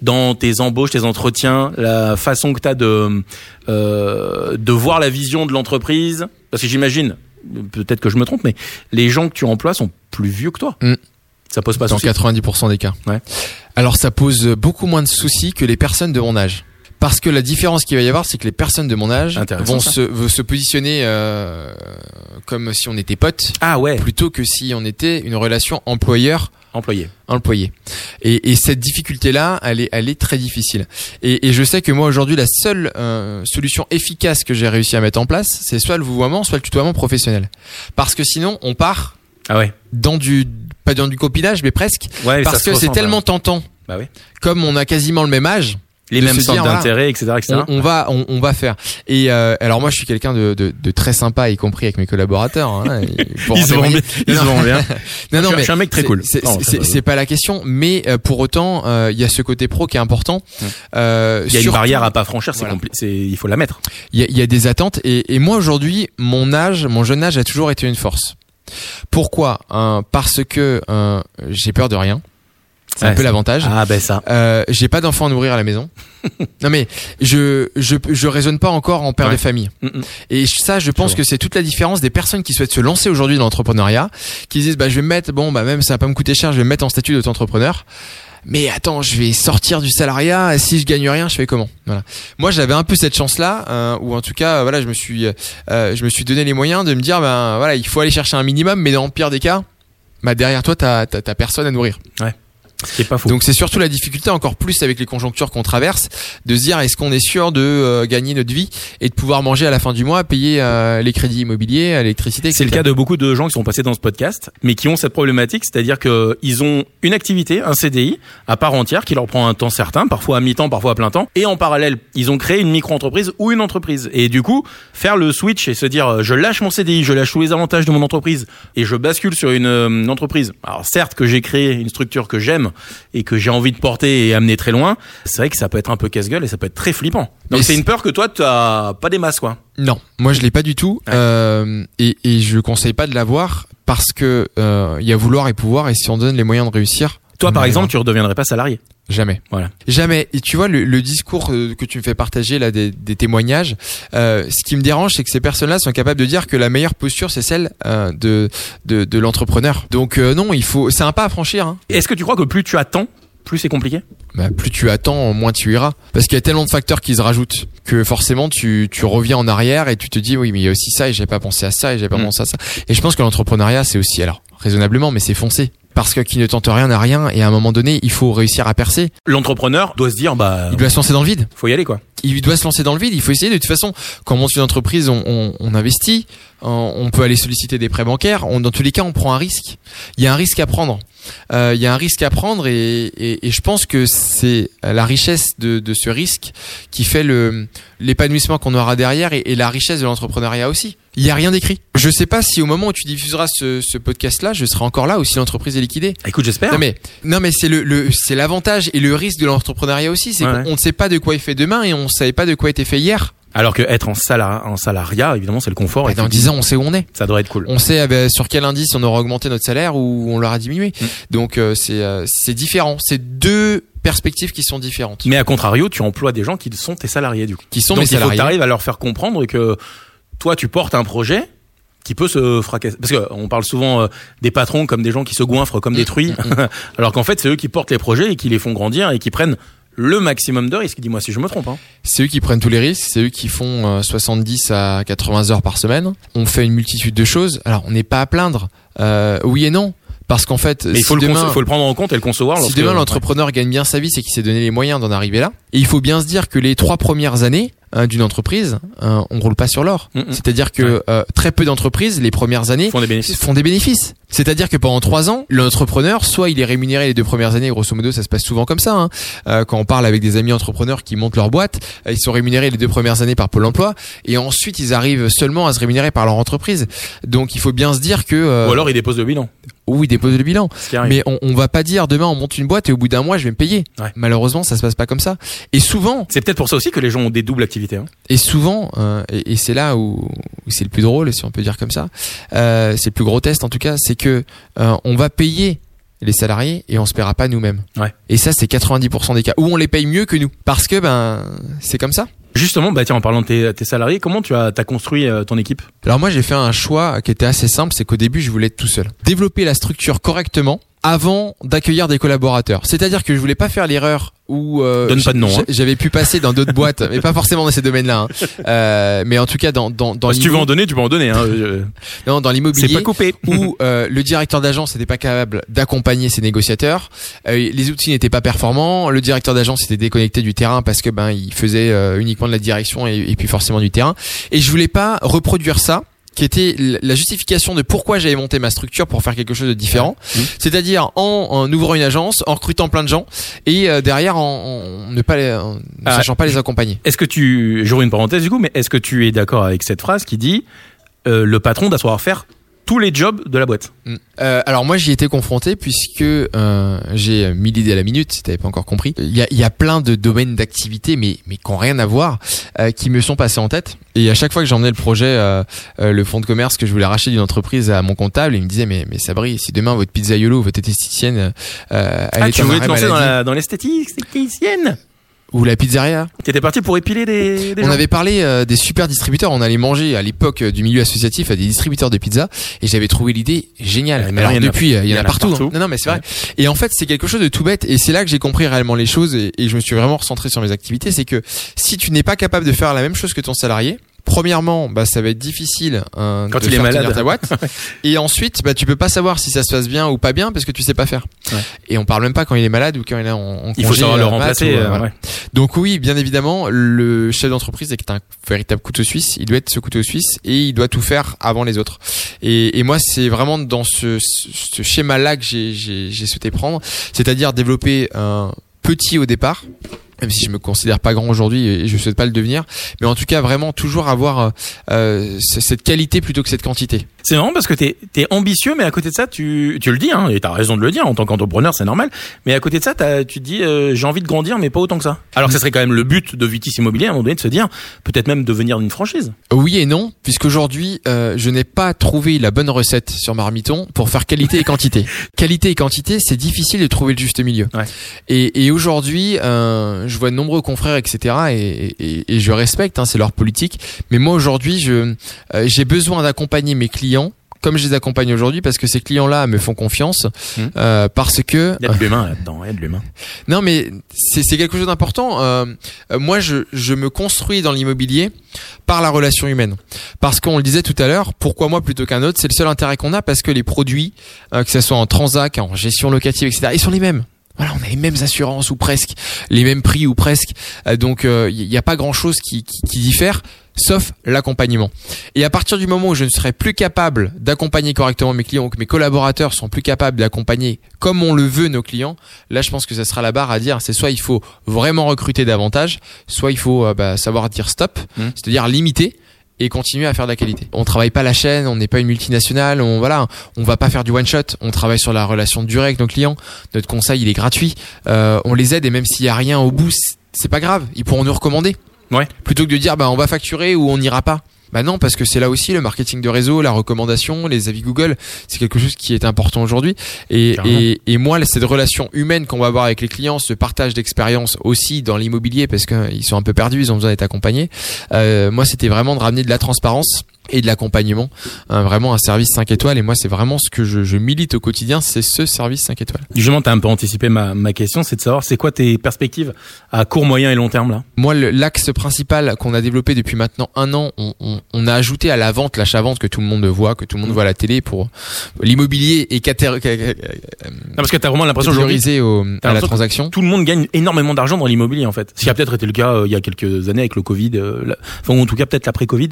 dans tes embauches, tes entretiens, la façon que tu as de euh, de voir la vision de l'entreprise? Parce que j'imagine, peut-être que je me trompe, mais les gens que tu emploies sont plus vieux que toi.
Mm.
Ça pose pas
dans
souci.
90% des cas.
Ouais.
Alors ça pose beaucoup moins de soucis que les personnes de mon âge. Parce que la différence qu'il va y avoir, c'est que les personnes de mon âge vont se, vont se positionner euh, comme si on était potes,
Ah ouais,
plutôt que si on était une relation employeur-employé.
employé.
Et, et cette difficulté-là, elle est, elle est très difficile. Et, et je sais que moi aujourd'hui, la seule euh, solution efficace que j'ai réussi à mettre en place, c'est soit le vouvoiement, soit le tutoiement professionnel. Parce que sinon, on part
Ah ouais.
dans du pas dans du copinage, mais presque,
Ouais,
parce
ça se
que c'est tellement tentant.
Bah oui.
Comme on a quasiment le même âge,
Les mêmes centres d'intérêt, etc., etc.
on, on va on, on va faire. Et euh, alors moi je suis quelqu'un de, de, de très sympa, y compris avec mes collaborateurs. Hein, pour
Ils se
en
vendent bien. Ils vendent bien.
Non
Je
non
suis-
mais
je suis un mec très cool.
C'est
Non,
pas la question, mais euh, pour autant euh, il y a ce côté pro qui est important. Euh,
Il y a une barrière à pas franchir, c'est
Voilà.
il faut la mettre.
Il y a, y a des attentes et, et moi aujourd'hui, mon âge, mon jeune âge a toujours été une force. Pourquoi? Euh, Parce que euh, j'ai peur de rien. C'est un
Ouais,
peu l'avantage.
Ah ben ça.
Euh, j'ai pas d'enfants à nourrir à la maison. non mais je je je raisonne pas encore en père
Ouais.
de famille.
Mm, mm.
Et ça, je pense que c'est toute la différence des personnes qui souhaitent se lancer aujourd'hui dans l'entrepreneuriat, qui disent bah je vais me mettre bon bah même ça va pas me coûter cher, je vais me mettre en statut d'auto-entrepreneur. Mais attends, je vais sortir du salariat. Si je gagne rien, je fais comment? Voilà. Moi, j'avais un peu cette chance-là, euh, ou en tout cas, voilà, je me suis, euh, je me suis donné les moyens de me dire, ben voilà, il faut aller chercher un minimum, mais dans le pire des cas, bah derrière toi, t'as personne à nourrir.
Ce pas faux.
Donc c'est surtout la difficulté, encore plus avec les conjonctures qu'on traverse, de se dire est-ce qu'on est sûr de euh, gagner notre vie et de pouvoir manger à la fin du mois, payer euh, les crédits immobiliers, l'électricité.
C'est le cas de beaucoup de gens qui sont passés dans ce podcast, mais qui ont cette problématique, c'est-à-dire que ils ont une activité, un CDI à part entière qui leur prend un temps certain, parfois à mi-temps, parfois à plein temps, et en parallèle, ils ont créé une micro-entreprise ou une entreprise. Et du coup, faire le switch et se dire, euh, je lâche mon CDI, je lâche tous les avantages de mon entreprise et je bascule sur une, euh, une entreprise. Alors certes que j'ai créé une structure que j'aime et que j'ai envie de porter et amener très loin, c'est vrai que ça peut être un peu casse-gueule et ça peut être très flippant. Donc c'est une peur que toi, tu as pas des masses, quoi.
Non, moi je l'ai pas du tout,
Ouais.
euh, et, et je conseille pas de l'avoir parce que euh, il y a vouloir et pouvoir, et si on donne les moyens de réussir.
Toi, par exemple, tu redeviendrais pas salarié.
Jamais.
Voilà.
Jamais. Et tu vois, le, le discours euh, que tu me fais partager là des, des témoignages, euh, ce qui me dérange, c'est que ces personnes-là sont capables de dire que la meilleure posture, c'est celle euh, de, de, de l'entrepreneur. Donc euh, non, il faut, c'est un pas à franchir. Hein.
Est-ce que tu crois que plus tu attends, plus c'est compliqué?
Bah, plus tu attends, moins tu iras. Parce qu'il y a tellement de facteurs qui se rajoutent que forcément tu, tu reviens en arrière et tu te dis oui mais il y a aussi ça et j'ai pas pensé à ça et j'ai pas
Mm.
pensé à ça. Et je pense que l'entrepreneuriat c'est aussi alors raisonnablement mais c'est foncé. Parce que qui ne tente rien n'a rien et à un moment donné il faut réussir à percer.
L'entrepreneur doit se dire, bah,
Il doit se lancer dans le vide.
faut y aller quoi.
Il doit se lancer dans le vide. Il faut essayer. De toute façon, quand on monte une entreprise, on, on, on investit. On, on peut aller solliciter des prêts bancaires. On, dans tous les cas, on prend un risque. Il y a un risque à prendre. Euh, il y a un risque à prendre et, et, et je pense que c'est la richesse de, de ce risque qui fait le l'épanouissement qu'on aura derrière et, et la richesse de l'entrepreneuriat aussi. Il y a rien d'écrit. Je sais pas si au moment où tu diffuseras ce, ce podcast-là, je serai encore là ou si l'entreprise est liquidée.
Écoute, j'espère.
Non mais non mais c'est le, le c'est l'avantage et le risque de l'entrepreneuriat aussi, c'est
Ouais,
qu'on
ouais.
on ne sait pas de quoi est fait demain et on savait pas de quoi était fait hier.
Alors que être en salariat, en salariat, évidemment, c'est le confort.
Et
et
dans
tu-
10 ans, on sait où on est.
Ça devrait être cool.
On sait eh ben, sur quel indice on aura augmenté notre salaire ou on l'aura diminué.
Mm.
Donc euh, c'est euh, c'est différent. C'est deux perspectives qui sont différentes,
Mais à contrario, tu emploies des gens qui sont tes salariés du coup.
qui sont
Donc
mes
il faut que
salariés.
arrives à leur faire comprendre que toi, tu portes un projet qui peut se fracasser. Parce que on parle souvent euh, des patrons comme des gens qui se goinfrent comme des truies, alors qu'en fait, c'est eux qui portent les projets et qui les font grandir et qui prennent le maximum de risques. Dis-moi si je me trompe. Hein.
C'est eux qui prennent tous les risques, c'est eux qui font euh, 70 à 80 heures par semaine. On fait une multitude de choses. Alors on n'est pas à plaindre. Euh, oui et non. Parce qu'en fait,
Mais il
si
faut, le
demain,
faut le prendre en compte et le concevoir.
Si demain l'entrepreneur gagne bien sa vie, c'est qu'il s'est donné les moyens d'en arriver là. Et il faut bien se dire que les trois premières années hein, d'une entreprise, euh, on roule pas sur l'or.
Mm, mm.
C'est-à-dire que
Ouais.
euh, très peu d'entreprises, les premières années,
font des bénéfices.
font des bénéfices. C'est-à-dire que pendant trois ans, l'entrepreneur, soit il est rémunéré les deux premières années, grosso modo, ça se passe souvent comme ça. hein. Euh, quand on parle avec des amis entrepreneurs qui montent leur boîte, euh, ils sont rémunérés les deux premières années par Pôle Emploi, et ensuite ils arrivent seulement à se rémunérer par leur entreprise. Donc il faut bien se dire que euh,
Ou alors ils déposent le bilan.
oui, ils déposent le bilan. Mais on, on va pas dire demain on monte une boîte et au bout d'un mois je vais me payer.
Ouais.
Malheureusement, ça se passe pas comme ça. Et souvent,
C'est peut-être pour ça aussi que les gens ont des doubles activités. Hein.
et souvent, euh, et, et c'est là où, où c'est le plus drôle, si on peut dire comme ça, euh, c'est le plus gros test en tout cas, c'est que euh, on va payer les salariés et on se paiera pas nous-mêmes.
Ouais.
Et ça, c'est 90% des cas où on les paye mieux que nous, parce que ben c'est comme ça.
Justement, bah tiens, en parlant de tes, tes salariés, comment tu as, as construit euh, ton équipe?
Alors moi, j'ai fait un choix qui était assez simple, c'est qu'au début, je voulais être tout seul. Développer la structure correctement avant d'accueillir des collaborateurs. C'est-à-dire que je voulais pas faire l'erreur où euh,
Donne pas de nom, hein.
j'avais pu passer dans d'autres boîtes, mais pas forcément dans ces domaines-là. hein. Euh, mais en tout cas, dans dans dans
Bah, Si tu veux en donner, tu peux en donner. Hein.
Non, dans
C'est
l'immobilier
pas coupé.
où euh, le directeur d'agence n'était pas capable d'accompagner ses négociateurs, euh, les outils n'étaient pas performants, le directeur d'agence était déconnecté du terrain parce que ben il faisait euh, uniquement de la direction et, et puis forcément du terrain. Et je voulais pas reproduire ça qui était la justification de pourquoi j'avais monté ma structure pour faire quelque chose de différent, c'est-à-dire en, en ouvrant une agence, en recrutant plein de gens et euh, derrière en, en ne pas les, en
Ah.
sachant pas les accompagner.
Est-ce que tu, j'aurais une parenthèse du coup, mais est-ce que tu es d'accord avec cette phrase qui dit euh, le patron doit savoir faire tous les jobs de la boîte
Mm. Euh, alors moi j'y étais confronté puisque euh, j'ai mille idées à la minute si t'avais pas encore compris. Il y a, y a plein de domaines d'activité mais mais qui ont rien à voir euh, qui me sont passés en tête et à chaque fois que j'emmenais le projet euh, euh, le fonds de commerce que je voulais racheter d'une entreprise à mon comptable il me disait mais mais Sabri si demain votre pizzaiolo votre esthéticienne euh, elle
Ah,
est
tu voulais te lancer dans
maladie,
la- dans l'esthétique esthéticienne?
Ou la pizzeria
Tu étais parti pour épiler des, des
on
gens
avait parlé euh, des super distributeurs. On allait manger à l'époque euh, du milieu associatif à des distributeurs de pizza et j'avais trouvé l'idée géniale.
Ouais, mais
Alors
il y
depuis, il y en a partout.
partout.
hein. Non, non, mais c'est vrai. Et en fait, c'est quelque chose de tout bête et c'est là que j'ai compris réellement les choses et, et je me suis vraiment recentré sur mes activités. C'est que si tu n'es pas capable de faire la même chose que ton salarié, Premièrement, bah ça va être difficile hein,
Quand
de
il est
faire
malade.
tenir ta boîte. et ensuite, bah tu peux pas savoir si ça se passe bien ou pas bien parce que tu sais pas faire.
Ouais.
Et on parle même pas quand il est malade ou quand il est en, en
Il faut savoir le
euh, mat
remplacer.
ou, euh,
euh,
voilà.
ouais.
Donc oui, bien évidemment, le chef d'entreprise est un véritable couteau suisse. Il doit être ce couteau suisse et il doit tout faire avant les autres. Et, et moi, c'est vraiment dans ce, schéma-là que j'ai souhaité prendre, c'est-à-dire développer un petit au départ. Même si je me considère pas grand aujourd'hui et je souhaite pas le devenir, mais en tout cas vraiment toujours avoir euh, euh, cette qualité plutôt que cette quantité.
C'est marrant parce que t'es es ambitieux, mais à côté de ça, tu, tu le dis, hein, et t'as raison de le dire en tant qu'entrepreneur, c'est normal. Mais à côté de ça, t'as- tu te dis, euh, j'ai envie de grandir, mais pas autant que ça. Alors que ça serait quand même le but de Vitis Immobilier à un moment donné de se dire, peut-être même devenir une franchise.
Oui et non, puisqu'aujourd'hui, euh, je n'ai pas trouvé la bonne recette sur Marmiton pour faire qualité et quantité. qualité et quantité, c'est difficile de trouver le juste milieu.
Ouais.
Et, et aujourd'hui, euh, je vois de nombreux confrères, etc. Et, et- et je respecte, hein, c'est leur politique. Mais moi aujourd'hui, je euh, j'ai besoin d'accompagner mes clients comme je les accompagne aujourd'hui parce que ces clients-là me font confiance
Mmh.
euh, parce que
Il y a de l'humain là-dedans, il y a de l'humain.
non mais c'est quelque chose d'important. Euh, moi je je me construis dans l'immobilier par la relation humaine parce qu'on le disait tout à l'heure. Pourquoi moi plutôt qu'un autre C'est le seul intérêt qu'on a parce que les produits euh, que ce soit en transac, en gestion locative, etc. Ils sont les mêmes. Voilà, on a les mêmes assurances ou presque, les mêmes prix ou presque. Euh, donc il n'y a pas grand chose qui, qui, qui diffère sauf l'accompagnement. Et à partir du moment où je ne serai plus capable d'accompagner correctement mes clients, ou que mes collaborateurs sont plus capables d'accompagner comme on le veut nos clients, là je pense que ça sera la barre à dire, c'est soit il faut vraiment recruter davantage, soit il faut euh, bah, savoir dire stop,
Mmh.
c'est-à-dire limiter et continuer à faire de la qualité. On travaille pas la chaîne, on n'est pas une multinationale, on voilà, on va pas faire du one shot, on travaille sur la relation de durée avec nos clients. Notre conseil, il est gratuit. Euh, on les aide et même s'il y a rien au bout, c'est- c'est pas grave, ils pourront nous recommander.
Ouais.
Plutôt que de dire bah on va facturer ou on n'ira pas. Bah non, parce que c'est là aussi le marketing de réseau, la recommandation, les avis Google, c'est quelque chose qui est important aujourd'hui. Et, et, et moi, cette relation humaine qu'on va avoir avec les clients, ce partage d'expérience aussi dans l'immobilier, parce qu'ils sont un peu perdus, ils ont besoin d'être accompagnés. Euh, moi, c'était vraiment de ramener de la transparence et de l'accompagnement, Hein, vraiment un service 5 étoiles. Et moi, c'est vraiment ce que je, je milite au quotidien, c'est ce service 5 étoiles.
Justement, t'as un peu anticipé ma, ma question, c'est de savoir c'est quoi tes perspectives à court, moyen et long terme là?
Moi, l'axe principal qu'on a développé depuis maintenant un an, on, on, on a ajouté à la vente, l'achat-vente que tout le monde voit, que tout le monde
Mhm.
voit à la télé pour l'immobilier et catér- ca- ca-
Non, parce que t'as vraiment l'impression aujourd'hui
catégorisé au, à la transaction.
tout le monde gagne énormément d'argent dans l'immobilier en fait. Ce qui a peut-être été le cas euh, il y a quelques années avec le Covid, euh, la- enfin ou en tout cas peut-être l'après-Covid.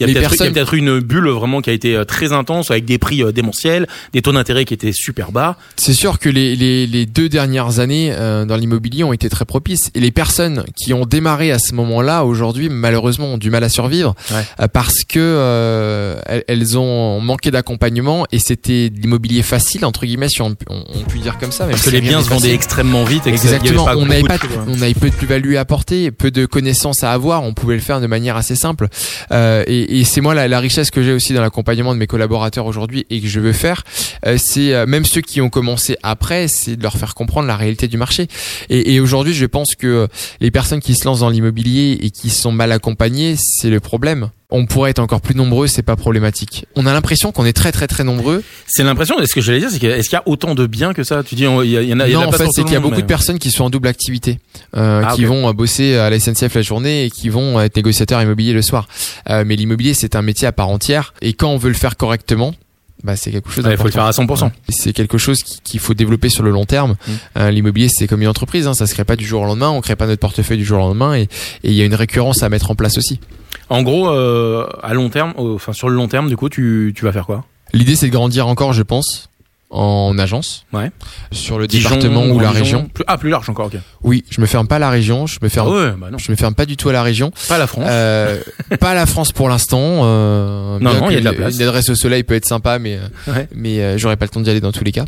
Il y a
Personnes-
il y a peut-être une bulle vraiment qui a été euh, très intense avec des prix euh, démentiels, des taux d'intérêt qui étaient super bas.
C'est sûr que les, les, les deux dernières années euh, dans l'immobilier ont été très propices et les personnes qui ont démarré à ce moment-là aujourd'hui malheureusement ont du mal à survivre
Ouais.
euh, parce que euh, elles, elles ont manqué d'accompagnement et c'était l'immobilier facile entre guillemets si on, on, on peut dire comme ça.
Parce que les biens se vendaient
facile.
extrêmement vite et avait
Exactement, on n'avait pas,
de
on avait peu de plus-value à apporter, peu de connaissances à avoir, on pouvait le faire de manière assez simple. Euh, et et c'est moi la, la richesse que j'ai aussi dans l'accompagnement de mes collaborateurs aujourd'hui et que je veux faire, euh, c'est euh, même ceux qui ont commencé après, c'est de leur faire comprendre la réalité du marché. Et, aujourd'hui, je pense que les personnes qui se lancent dans l'immobilier et qui sont mal accompagnées, c'est le problème. On pourrait être encore plus nombreux, c'est pas problématique. On a l'impression qu'on est très très très nombreux.
C'est l'impression. Ce que j'allais dire, c'est que est-ce qu'il y a autant de biens que ça? Tu dis, il y, en a. y en a
en
pas
fait, c'est qu'il y a beaucoup de personnes qui sont en double activité, euh,
Ah,
qui vont euh, bosser à la SNCF la journée et qui vont être négociateurs immobiliers le soir. Euh, mais l'immobilier, c'est un métier à part entière. Et quand on veut le faire correctement, bah, c'est quelque chose
il faut le faire à 100%.
Ouais. C'est quelque chose qui- qu'il faut développer sur le long terme.
Mm.
Euh, L'immobilier, c'est comme une entreprise, hein, ça se crée pas du jour au lendemain. On crée pas notre portefeuille du jour au lendemain, et il y a une récurrence à mettre en place aussi.
En gros, euh, à long terme, enfin sur le long terme, du coup, tu, tu vas faire quoi?
L'idée, c'est de grandir encore, je pense, en agence.
Ouais.
Sur le
Dijon,
département ou la
Dijon
région.
Plus- ah, plus large encore. Ok.
Oui, je me ferme pas à la région. Je me ferme.
Ah ouais, bah non.
Je me ferme pas du tout à la région.
Pas la France.
Euh, pas la France pour l'instant. Euh,
Non, non, il y a de la place.
Une adresse au soleil peut être sympa, mais euh,
Ouais.
mais euh, j'aurais pas le temps d'y aller dans tous les cas.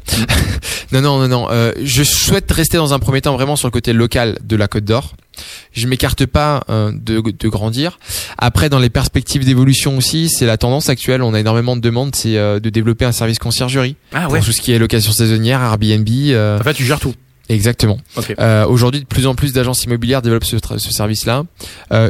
non, non, non, non. Euh, je souhaite rester dans un premier temps vraiment sur le côté local de la Côte d'Or. Je m'écarte pas euh, de, de grandir. Après, dans les perspectives d'évolution aussi, c'est la tendance actuelle. On a énormément de demandes, c'est euh, de développer un service conciergerie
Ah
pour tout ce qui est location saisonnière, Airbnb. euh,
En fait, tu gères tout.
Exactement. Aujourd'hui, de plus en plus d'agences immobilières développent ce, service-là.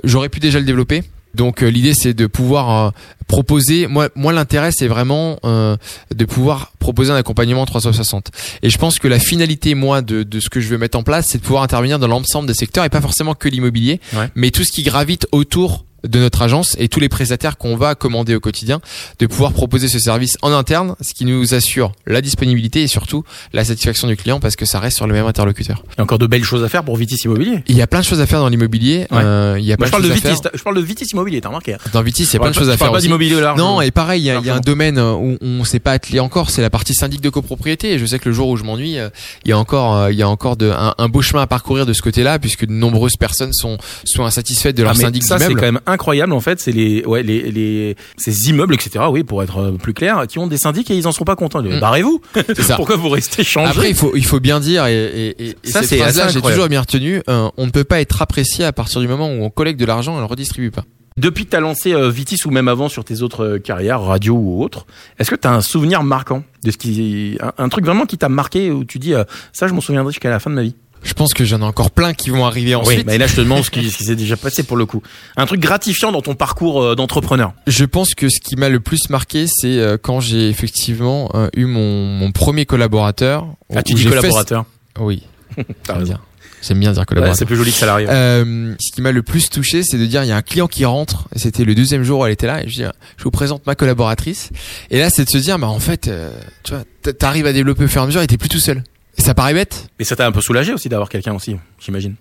J'aurais pu déjà le développer. Donc euh, l'idée c'est de pouvoir euh, proposer. Moi, moi l'intérêt c'est vraiment euh, de pouvoir proposer un accompagnement 360. Et je pense que la finalité moi de, de ce que je veux mettre en place, c'est de pouvoir intervenir dans l'ensemble des secteurs et pas forcément que l'immobilier,
Ouais.
mais tout ce qui gravite autour de notre agence et tous les prestataires qu'on va commander au quotidien, de pouvoir proposer ce service en interne, ce qui nous assure la disponibilité et surtout la satisfaction du client parce que ça reste sur le même interlocuteur.
Il y a encore de belles choses à faire pour Vitis Immobilier.
Il y a plein de choses à faire dans l'immobilier.
Ouais.
euh, il y a
Moi,
plein
je parle de Vitis. Je parle de Vitis Immobilier. T'as remarqué hein
Dans Vitis, il y a plein de choses à faire
pas d'immobilier large.
Non, et pareil, il y a, il y a un domaine où on s'est pas attelé encore, c'est la partie syndic de copropriété. Et je sais que le jour où je m'ennuie, euh, il y a encore, euh, il y a encore de, un, un beau chemin à parcourir de ce côté-là, puisque de nombreuses personnes sont, sont insatisfaites de leur
Ah,
syndic d'immeuble.
Incroyable en fait c'est les ouais les les ces immeubles etc oui pour être euh, plus clair qui ont des syndics et ils en sont pas contents.
Mm.
barrez-vous. Pourquoi vous restez changés
Après, il faut, il faut bien dire, et, et, et,
Ça, c'est assez
j'ai toujours bien retenu, euh, on ne peut pas être apprécié à partir du moment où on collecte de l'argent et on le redistribue pas.
depuis que t'as lancé euh, Vitis ou même avant sur tes autres euh, carrières radio ou autres est-ce que t'as un souvenir marquant de ce qui un, un truc vraiment qui t'a marqué où tu dis euh, ça je m'en souviendrai jusqu'à la fin de ma vie?
Je pense que j'en ai encore plein qui vont arriver ensuite.
Oui, mais là je te demande ce qui, ce qui s'est déjà passé pour le coup. Un truc gratifiant dans ton parcours euh, d'entrepreneur.
Je pense que ce qui m'a le plus marqué, c'est euh, quand j'ai effectivement euh, eu mon, mon premier collaborateur.
Ah, tu dis
fait-
collaborateur.
Oui.
T'as
J'aime
raison.
bien. J'aime bien dire
Ouais,
collaborateur.
c'est plus joli que salarié.
Euh, ce qui m'a le plus touché, c'est de dire il y a un client qui rentre. Et c'était le deuxième jour où elle était là. Et je dis je vous présente ma collaboratrice. Et là, c'est de se dire bah en fait, euh, tu vois, t'arrives à développer au fur et à mesure et t'es plus tout seul. Ça paraît bête.
Mais ça t'a un peu soulagé aussi d'avoir quelqu'un aussi, j'imagine.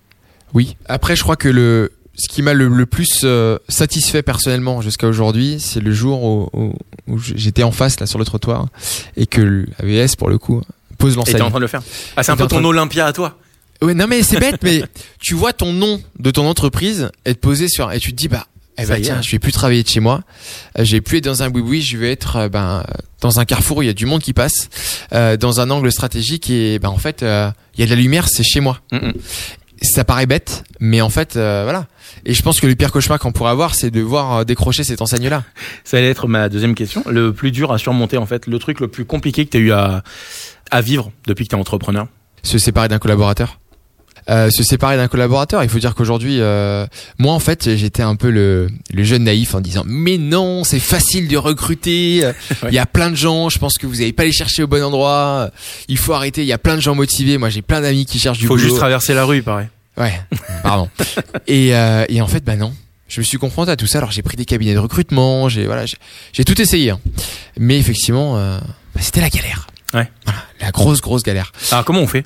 Oui. Après, je crois que le ce qui m'a le, le plus euh, satisfait personnellement jusqu'à aujourd'hui, c'est le jour où, où- où j'étais en face là sur le trottoir et que le AVS pour le coup pose
Et t'es
l'enseigne.
en train de le faire. Ah, c'est un peu ton
de-
Olympia à toi.
Ouais, non mais c'est bête, mais tu vois ton nom de ton entreprise être posé sur et tu te dis bah eh ben tiens, je vais plus travailler de chez moi, euh, je vais plus être dans un boui je vais être euh, ben dans un carrefour où il y a du monde qui passe, euh, dans un angle stratégique et ben en fait euh, il y a de la lumière, c'est chez moi.
Mm, mm.
Ça paraît bête, mais en fait euh, voilà. Et je pense que le pire cauchemar qu'on pourrait avoir, c'est de voir décrocher cette enseigne là.
Ça allait être ma deuxième question. Le plus dur à surmonter, en fait, le truc le plus compliqué que t'as eu à, à vivre depuis que t'es entrepreneur?
Se séparer d'un collaborateur. Euh, se séparer d'un collaborateur, il faut dire qu'aujourd'hui, euh, moi en fait, j'étais un peu le, le jeune naïf en disant mais non, c'est facile de recruter, il y a plein de gens, je pense que vous n'allez pas les chercher au bon endroit, il faut arrêter, il y a plein de gens motivés, moi j'ai plein d'amis qui cherchent du
Faut
boulot.
juste traverser la rue, il paraît.
Ouais, pardon. et, euh, et en fait, bah non. Je me suis confronté à tout ça. Alors j'ai pris des cabinets de recrutement, j'ai voilà, j'ai j'ai tout essayé. hein. Mais effectivement, euh, bah, c'était la galère.
Ouais.
Voilà, la grosse grosse galère.
Alors, comment on fait?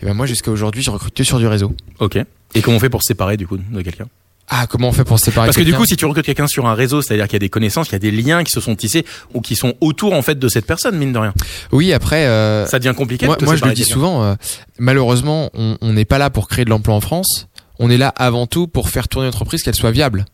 Et ben moi jusqu'à aujourd'hui, je recrute que sur du réseau.
Ok. Et comment on fait pour se séparer, du coup, de quelqu'un?
Ah, comment on fait pour se séparer
Parce que du coup, si tu recrutes quelqu'un sur un réseau, c'est-à-dire qu'il y a des connaissances, il y a des liens qui se sont tissés ou qui sont autour, en fait, de cette personne, mine de rien.
Oui, après, euh,
Ça devient compliqué
moi,
de
moi je le dis souvent. euh, malheureusement, on on n'est pas là pour créer de l'emploi en France. On est là avant tout pour faire tourner l'entreprise, qu'elle soit viable.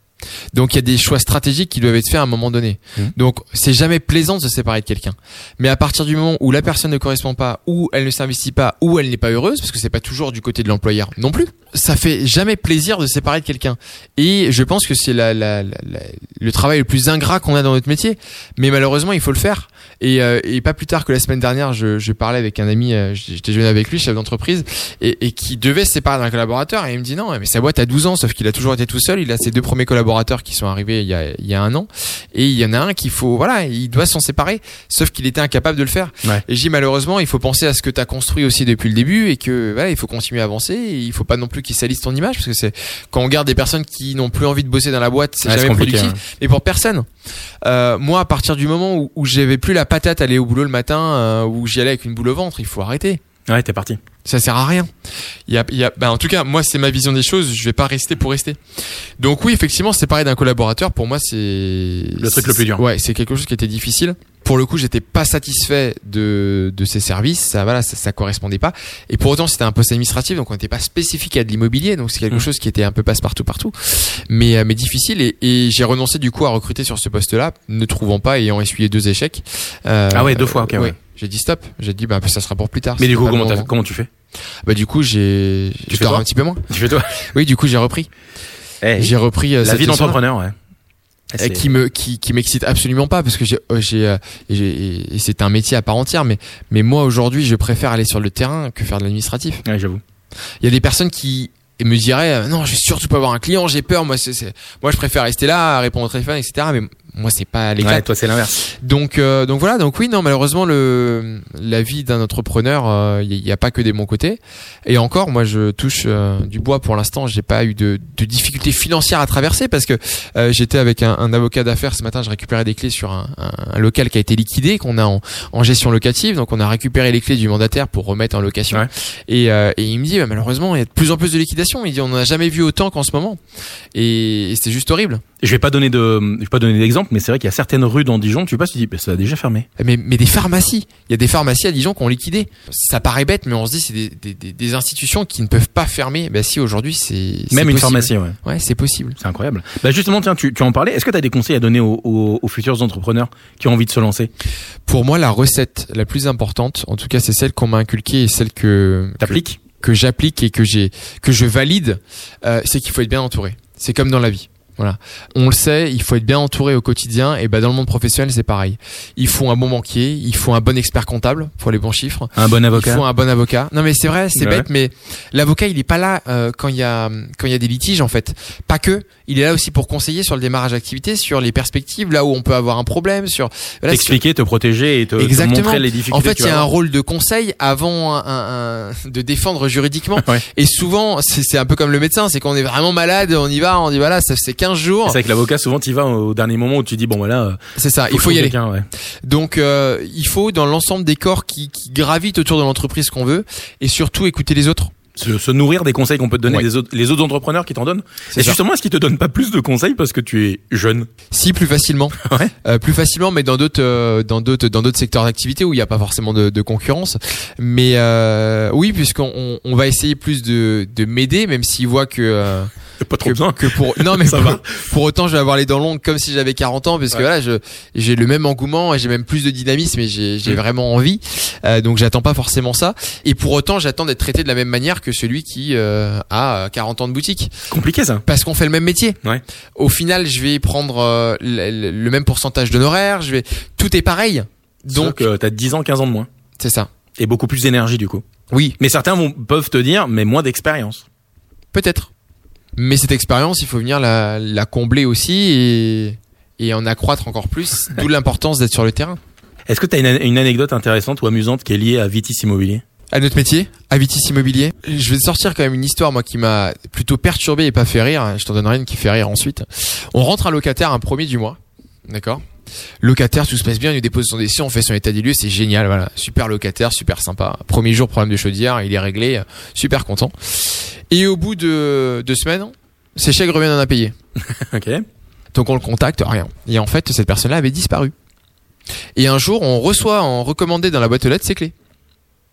Donc il y a des choix stratégiques qui doivent être faits à un moment donné.
Mhm.
Donc c'est jamais plaisant de se séparer de quelqu'un. Mais à partir du moment où la personne ne correspond pas, ou elle ne s'investit pas, ou elle n'est pas heureuse, parce que c'est pas toujours du côté de l'employeur non plus, ça fait jamais plaisir de se séparer de quelqu'un. Et je pense que c'est la, la, la- la- le travail le plus ingrat qu'on a dans notre métier. Mais malheureusement, il faut le faire. Et, euh, et pas plus tard que la semaine dernière, je, je parlais avec un ami, euh, j'étais jeune avec lui, chef d'entreprise, et, et qui devait se séparer d'un collaborateur. Et il me dit non, mais sa boîte a 12 ans, sauf qu'il a toujours été tout seul. Il a ses deux premiers collaborateurs qui sont arrivés il y a, il y a un an. Et il y en a un qu'il faut, voilà, il doit s'en séparer, sauf qu'il était incapable de le faire.
Ouais.
Et j'ai malheureusement, il faut penser à ce que tu as construit aussi depuis le début et que voilà, il faut continuer à avancer. Et il faut pas non plus qu'ils salissent ton image parce que c'est quand on garde des personnes qui n'ont plus envie de bosser dans la boîte, c'est
Ouais,
jamais productif
hein.
mais pour personne. Euh, moi, à partir du moment où, où j'avais plus la patate à aller au boulot le matin, euh, où j'y allais avec une boule au ventre, il faut arrêter.
Ouais, t'es parti.
Ça sert à rien. Il y a, il y a, ben, en tout cas, moi, c'est ma vision des choses. Je vais pas rester pour rester. Donc oui, effectivement, séparer d'un collaborateur, pour moi, c'est
Le truc le plus dur.
Ouais, c'est quelque chose qui était difficile. Pour le coup, j'étais pas satisfait de de ses services. Ça, voilà, ça, ça correspondait pas. Et pour autant, c'était un poste administratif, donc on n'était pas spécifique à de l'immobilier. Donc c'est quelque
Mhm.
chose qui était un peu passe-partout partout, mais euh, mais difficile. Et, et j'ai renoncé du coup à recruter sur ce poste-là, ne trouvant pas, ayant essuyé deux échecs. Euh,
Ah ouais, deux fois, ok, ouais.
J'ai dit stop. J'ai dit bah ça sera pour plus tard.
Mais du coup, comment, tu fais?
Bah du coup, j'ai
Tu
je dors un petit peu moins.
Tu fais toi?
Oui, du coup, j'ai repris.
Eh,
J'ai repris euh,
La
cette
vie d'entrepreneur, ouais.
Euh,
c'est-
qui me qui, qui m'excite absolument pas parce que j'ai euh, j'ai euh, et et c'est un métier à part entière mais mais moi aujourd'hui je préfère aller sur le terrain que faire de l'administratif
Ouais, j'avoue.
il y a des personnes qui me diraient euh, non je vais surtout pas avoir un client j'ai peur moi c'est moi je préfère rester là répondre au téléphone etc mais moi c'est pas l'éclat
Ouais, toi, c'est l'inverse.
donc euh, donc voilà. Donc oui non malheureusement le la vie d'un entrepreneur euh, il n'y a pas que des bons côtés. Et encore moi je touche euh, du bois pour l'instant. J'ai pas eu de, de difficultés financières à traverser parce que euh, j'étais avec un, un avocat d'affaires ce matin. Je récupérais des clés sur un, un- un local qui a été liquidé qu'on a en, en gestion locative. Donc on a récupéré les clés du mandataire pour remettre en location.
Ouais.
et, euh, et il me dit bah, malheureusement il y a de plus en plus de liquidations. Il dit on n'a jamais vu autant qu'en ce moment. Et, et c'est juste horrible
Je vais pas donner de, je vais pas donner d'exemple, mais c'est vrai qu'il y a certaines rues dans Dijon, tu passes, tu dis, bah, ça a déjà fermé.
Mais, mais des pharmacies. Il y a des pharmacies à Dijon qui ont liquidé. Ça paraît bête, mais on se dit c'est des, des, des, institutions qui ne peuvent pas fermer. Ben si, aujourd'hui, c'est
Même une pharmacie, ouais.
Ouais, c'est possible.
C'est incroyable. Bah justement, tiens, tu, tu en parlais. Est-ce que tu as des conseils à donner aux, aux, aux futurs entrepreneurs qui ont envie de se lancer?
Pour moi, la recette la plus importante, en tout cas, c'est celle qu'on m'a inculquée et celle que que,
T'appliques?
que j'applique et que j'ai que je valide, euh, c'est qu'il faut être bien entouré. C'est comme dans la vie. Voilà. On le sait, il faut être bien entouré au quotidien. Et ben dans le monde professionnel, c'est pareil. Il faut un bon banquier, il faut un bon expert comptable pour les bons chiffres.
Un bon avocat.
Il faut un bon avocat. Non mais c'est vrai, c'est
Ouais.
bête, mais l'avocat il est pas là euh, quand il y a quand il y a des litiges en fait. Pas que. Il est là aussi pour conseiller sur le démarrage d'activité, sur les perspectives, là où on peut avoir un problème, sur voilà, sur-
T'expliquer, te protéger et te, montrer les difficultés.
En fait, il y a un rôle de conseil avant un, un- un- de défendre juridiquement.
Ouais.
Et souvent, c'est c'est un peu comme le médecin, c'est qu'on est vraiment malade, on y va, on dit voilà, ça fait 15 jours.
C'est vrai que l'avocat, souvent, tu vas au dernier moment où tu dis, bon, voilà, euh,
C'est ça, il faut y aller.
ouais.
Donc, euh, il faut dans l'ensemble des corps qui, qui gravitent autour de l'entreprise qu'on veut, et surtout écouter les autres.
Se, se nourrir des conseils qu'on peut te donner
Ouais.
des autres, les autres entrepreneurs qui t'en donnent.
C'est
Et
ça.
justement, est-ce qu'ils te donnent pas plus de conseils parce que tu es jeune?
Si plus facilement,
Ouais.
Euh, plus facilement, mais dans d'autres, euh, dans d'autres, dans d'autres secteurs d'activité où il n'y a pas forcément de, de concurrence. Mais euh, oui, puisqu'on on, on va essayer plus de, de m'aider, même s'ils voient que
Pas trop
que,
besoin.
que pour non mais
Ça
pour,
va.
pour autant je vais avoir les dents longues comme si j'avais 40 ans parce que voilà je j'ai le même engouement et j'ai même plus de dynamisme et j'ai j'ai
Mm.
vraiment envie Euh, donc j'attends pas forcément ça et pour autant j'attends d'être traité de la même manière que celui qui euh, a 40 ans de boutique
Compliqué, ça.
parce qu'on fait le même métier
Ouais.
au final je vais prendre euh, le, même pourcentage d'honoraires je vais tout est pareil
Donc,
donc
t'as 10 ans, 15 ans de moins.
c'est ça
Et beaucoup plus d'énergie, du coup.
oui
Mais certains vont, peuvent te dire, mais moins d'expérience.
peut-être mais cette expérience il faut venir la, la combler aussi et et en accroître encore plus d'où l'importance d'être sur le terrain
Est-ce que t'as une, une anecdote intéressante ou amusante qui est liée à Vitis Immobilier?
À notre métier, à Vitis Immobilier? Je vais te sortir quand même une histoire moi qui m'a plutôt perturbé et pas fait rire. Je t'en donnerai une qui fait rire ensuite. On rentre un locataire un premier du mois, d'accord? Locataire, tout se passe bien, il nous dépose son dossier, on fait son état des lieux, c'est génial, voilà, super locataire, super sympa. Premier jour problème de chaudière, il est réglé, super content. Et au bout de deux semaines, ses chèques reviennent en impayés.
Ok.
Donc on le contacte, rien. Et en fait, cette personne-là avait disparu. Et un jour, on reçoit en recommandé dans la boîte aux lettres ses clés.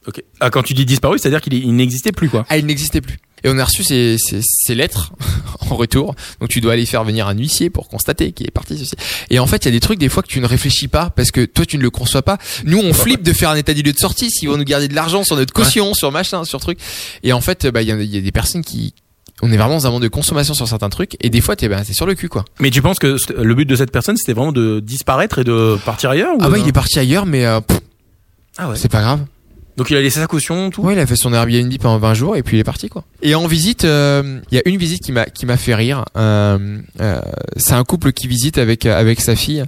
Ok. Ah, quand tu dis disparu, c'est-à-dire qu'il n'existait plus, quoi.
Ah, il n'existait plus. Et on a reçu ces, ces, ces lettres en retour. Donc tu dois aller faire venir un huissier pour constater qu'il est parti ceci. Et en fait, il y a des trucs des fois que tu ne réfléchis pas parce que toi tu ne le conçois pas. Nous on flippe de faire un état des lieux de sortie s'ils vont nous garder de l'argent sur notre caution, sur machin, sur truc. Et en fait, bah il y, y a des personnes qui on est vraiment dans un monde de consommation sur certains trucs et des fois t'es ben, t'es sur le cul quoi.
Mais tu penses que le but de cette personne, c'était vraiment de disparaître et de partir ailleurs ou
Ah ouais, il est parti ailleurs mais euh,
Ah ouais.
c'est pas grave.
Donc il a laissé sa caution, tout.
Ouais, il a fait son Airbnb pendant 20 jours et puis il est parti quoi. Et en visite, euh, il y a une visite qui m'a qui m'a fait rire. Euh, euh, c'est un couple qui visite avec euh, avec sa fille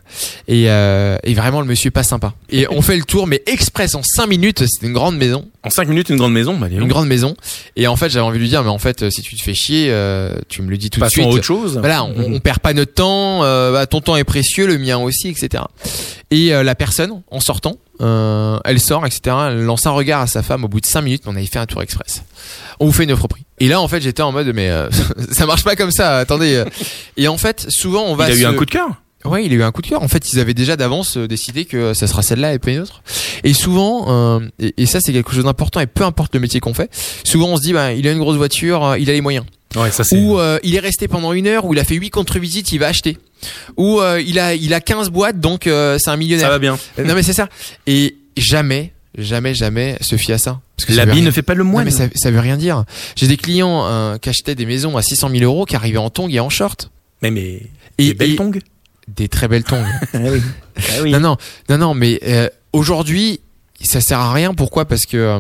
et, euh, et vraiment le monsieur est pas sympa. Et on fait le tour mais express en 5 minutes. C'est une grande maison,
En 5 minutes, une grande maison. Bah,
une grande maison. Et en fait, j'avais envie de lui dire mais en fait, si tu te fais chier, euh, tu me le dis tout de
Passons
suite.
à autre chose.
Voilà, on, on perd pas notre temps. Euh, bah, ton temps est précieux, le mien aussi, etc. Et euh, la personne, en sortant, euh, elle sort, etc. Elle lance un regard à sa femme au bout de 5 minutes. mais On avait fait un tour express. On vous fait une offre au prix. Et là, en fait, j'étais en mode, mais euh, ça marche pas comme ça. Attendez. Et en fait, souvent, on
Il
va.
a eu un coup de cœur.
Ouais, il a eu un coup de cœur. En fait, ils avaient déjà d'avance euh, décidé que ça sera celle-là et pas une autre. Et souvent, euh, et, et ça c'est quelque chose d'important, et peu importe le métier qu'on fait, souvent on se dit, bah, il a une grosse voiture, euh, il a les moyens
Ouais, ça c'est.
ou euh, il est resté pendant une heure, ou il a fait 8 contre-visites, il va acheter. Ou euh, il a il a 15 boîtes, donc euh, c'est un
Ça
millionnaire.
va bien.
Euh, Non mais c'est ça. Et jamais, jamais, jamais se fie à ça. Parce que ça
L'habit ne fait pas le
Non,
moine.
mais ça, ça veut rien dire. J'ai des clients euh, qui achetaient des maisons à 600 000 euros, qui arrivaient en tongs et en short.
Mais mais.
Et,
des belles tongs.
des très belles tongs.
Ah oui. Ah oui.
Non, non, non, non, mais aujourd'hui, ça sert à rien. Pourquoi? Parce que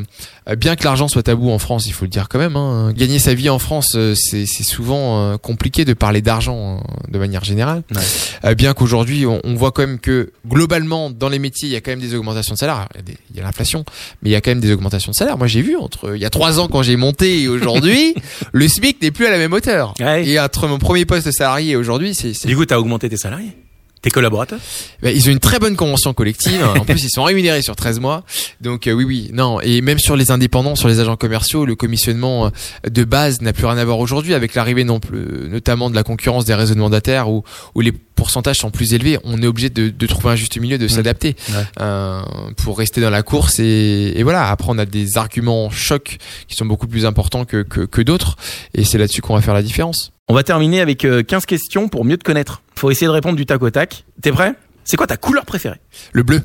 euh, bien que l'argent soit tabou en France, il faut le dire quand même. Hein, gagner sa vie en France, euh, c'est souvent euh, compliqué de parler d'argent euh, de manière générale.
Ouais.
Euh, bien qu'aujourd'hui, on, on voit quand même que globalement, dans les métiers, il y a quand même des augmentations de salaire. Il y a, l'inflation, mais il y a quand même des augmentations de salaire. Moi, j'ai vu entre il y a trois ans quand j'ai monté et aujourd'hui, le SMIC n'est plus à la même hauteur.
Ouais.
Et entre mon premier poste de salarié et aujourd'hui, c'est
Du coup, t'as augmenté tes salariés, tes collaborateurs.
bah, ils ont une très bonne convention collective. en plus, ils sont rémunérés sur 13 mois. Donc euh, oui, oui, non. Et même sur les indépendants, sur les agents commerciaux, le commissionnement euh, de base n'a plus rien à voir aujourd'hui avec l'arrivée non plus, notamment de la concurrence des réseaux de mandataires où, où les pourcentages sont plus élevés. On est obligé de, de trouver un juste milieu, de s'adapter
Ouais.
euh, pour rester dans la course. Et, et voilà, après on a des arguments chocs qui sont beaucoup plus importants que, que, que d'autres. Et c'est là-dessus qu'on va faire la différence.
On va terminer avec euh, 15 questions pour mieux te connaître. Faut essayer de répondre du tac au tac. T'es prêt? C'est quoi ta couleur préférée?
Le bleu,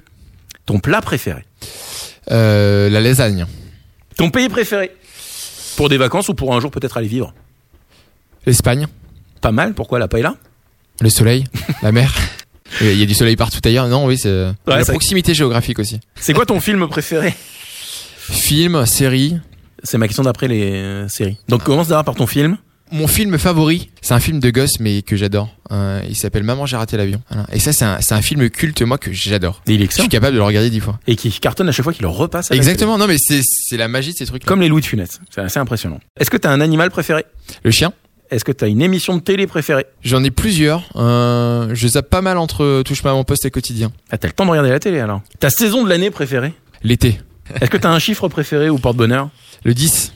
Ton plat préféré?
Euh, la lasagne,
Ton pays préféré? Pour des vacances ou pour un jour peut-être aller vivre?
l'Espagne.
Pas mal, pourquoi la paella
Le soleil, la mer. Il y a du soleil partout ailleurs. Non, oui, c'est la
c'est-
proximité géographique aussi.
C'est quoi ton film préféré?
Film, série.
C'est ma question d'après les euh, séries. Donc commence d'abord par ton film.
Mon film favori, c'est un film de gosse mais que j'adore. Euh, il s'appelle Maman j'ai raté l'avion. Voilà. Et ça c'est un, film culte moi que j'adore.
Et il est
Je suis capable de le regarder dix fois.
Et qui cartonne à chaque fois qu'il le repasse. à
Exactement. Non mais c'est la magie de ces trucs.
Comme les Louis de Funès. C'est assez impressionnant. Est-ce que t'as un animal préféré?
Le chien.
Est-ce que t'as une émission de télé préférée?
J'en ai plusieurs. Euh, je zappe pas mal entre touche pas à mon poste et quotidien.
Ah, t'as le temps de regarder la télé alors. Ta saison de l'année préférée?
L'été.
Est-ce que t'as un chiffre préféré ou porte-bonheur?
Le 10.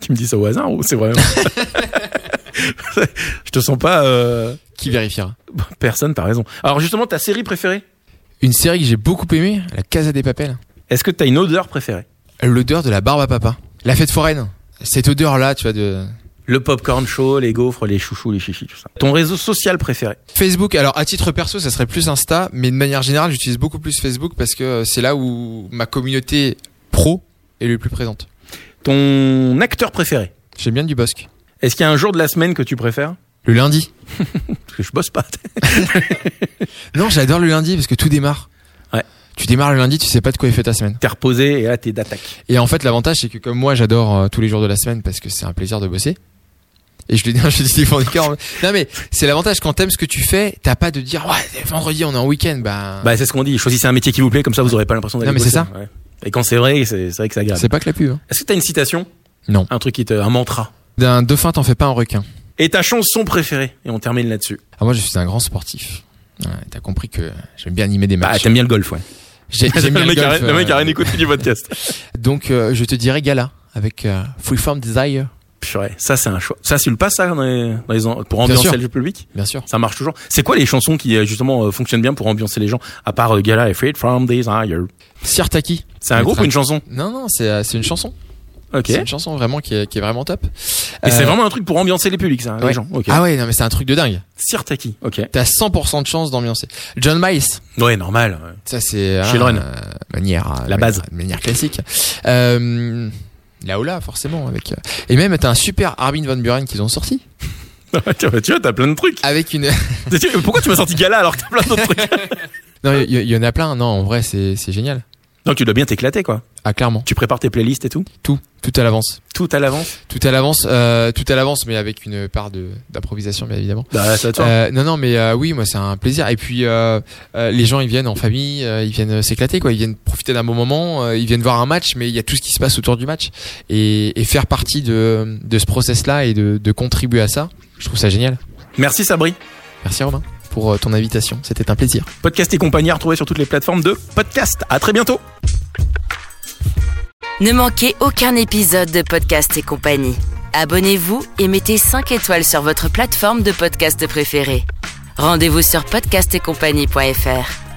Tu me dis ça au hasard ou c'est vraiment? Je te sens pas euh,
Qui vérifiera
personne, t'as raison. Alors justement, ta série préférée?
Une série que j'ai beaucoup aimée, La Casa des Papels.
Est-ce que t'as une odeur préférée?
L'odeur de la barbe à papa. La fête foraine. Cette odeur là, tu vois de
Le popcorn chaud, les gaufres, les chouchous, les chichis, tout ça. Ton réseau social préféré?
Facebook, alors à titre perso, ça serait plus Insta, mais de manière générale, j'utilise beaucoup plus Facebook parce que euh, c'est là où ma communauté pro est le plus présente.
Ton acteur préféré?
J'aime bien du Bosque.
Est-ce qu'il y a un jour de la semaine que tu préfères?
Le lundi.
Parce que je bosse pas.
Non, j'adore le lundi parce que tout démarre.
Ouais.
Tu démarres le lundi, tu sais pas de quoi est fait ta semaine.
T'es reposé et là t'es d'attaque.
Et en fait, l'avantage, c'est que comme moi, j'adore euh, tous les jours de la semaine parce que c'est un plaisir de bosser. Et je le dis, je dis des fourniqueurs. Non mais c'est l'avantage quand t'aimes ce que tu fais, t'as pas de dire ouais vendredi on est en week-end, bah,
Bah c'est ce qu'on dit. Choisissez un métier qui vous plaît, comme ça vous aurez pas l'impression d'aller
Non, mais c'est.
Ouais. Et quand c'est vrai, c'est vrai que c'est agréable.
c'est pas que la pub. hein.
Est-ce que t'as une citation?
Non.
Un truc qui te, un mantra?
D'un dauphin, t'en fais pas un requin.
Et ta chanson préférée? Et on termine là-dessus.
Ah, moi, je suis un grand sportif. Ouais, T'as compris que j'aime bien animer des
Bah
matchs.
t'aimes bien le golf, ouais.
J'ai-
le, mec
le
a,
golf,
le mec a rien écouté du podcast.
Donc, euh, je te dirais Gala avec euh, Freeform Desire,
Purée, ça c'est un choix. Ça, tu le passes ça dans les, dans les pour ambiancer le public?
Bien sûr.
Ça marche toujours. C'est quoi les chansons qui euh, justement euh, fonctionnent bien pour ambiancer les gens À part euh, Gala et Freed from Desire?
Sirtaki.
C'est un groupe ou une chanson?
Non, non, c'est euh, c'est une chanson. C'est
Et
une chanson vraiment qui est, qui est vraiment top.
c'est
Euh,
vraiment un truc pour ambiancer les publics, ça, les gens.
Ah ouais, non mais c'est un truc de dingue.
Sirtaki. Ok.
T'as 100% de chance d'ambiancer. John Miles,
Ouais, normal. ouais.
ça c'est
Children.
euh, manière euh,
La base.
manière- manière classique. Euh, Laola forcément avec et même t'as un super Armin van Buren qu'ils ont sorti
tu vois, t'as plein de trucs.
avec une
Pourquoi tu m'as sorti Gala alors que t'as plein d'autres trucs
non il y, y en a plein non en vrai c'est génial
Donc tu dois bien t'éclater, quoi.
ah clairement.
Tu prépares tes playlists et tout
tout. Tout à l'avance.
Tout à l'avance
tout à l'avance euh, tout à l'avance mais avec une part de d'improvisation bien évidemment.
Bah, ça.
Euh, non non mais euh, oui moi c'est un plaisir. Et puis euh, euh, les gens ils viennent en famille euh, ils viennent s'éclater quoi. Ils viennent profiter d'un bon moment euh, ils viennent voir un match mais il y a tout ce qui se passe autour du match. Et, et faire partie de de ce process là et de, de contribuer à ça je trouve ça génial.
Merci Sabri.
merci Romain pour euh, ton invitation c'était un plaisir
Podcast et compagnie à retrouver sur toutes les plateformes de podcast. À très bientôt.
Ne manquez aucun épisode de Podcast et compagnie. Abonnez-vous et mettez 5 étoiles sur votre plateforme de podcast préférée. Rendez-vous sur podcastetcompagnie.fr.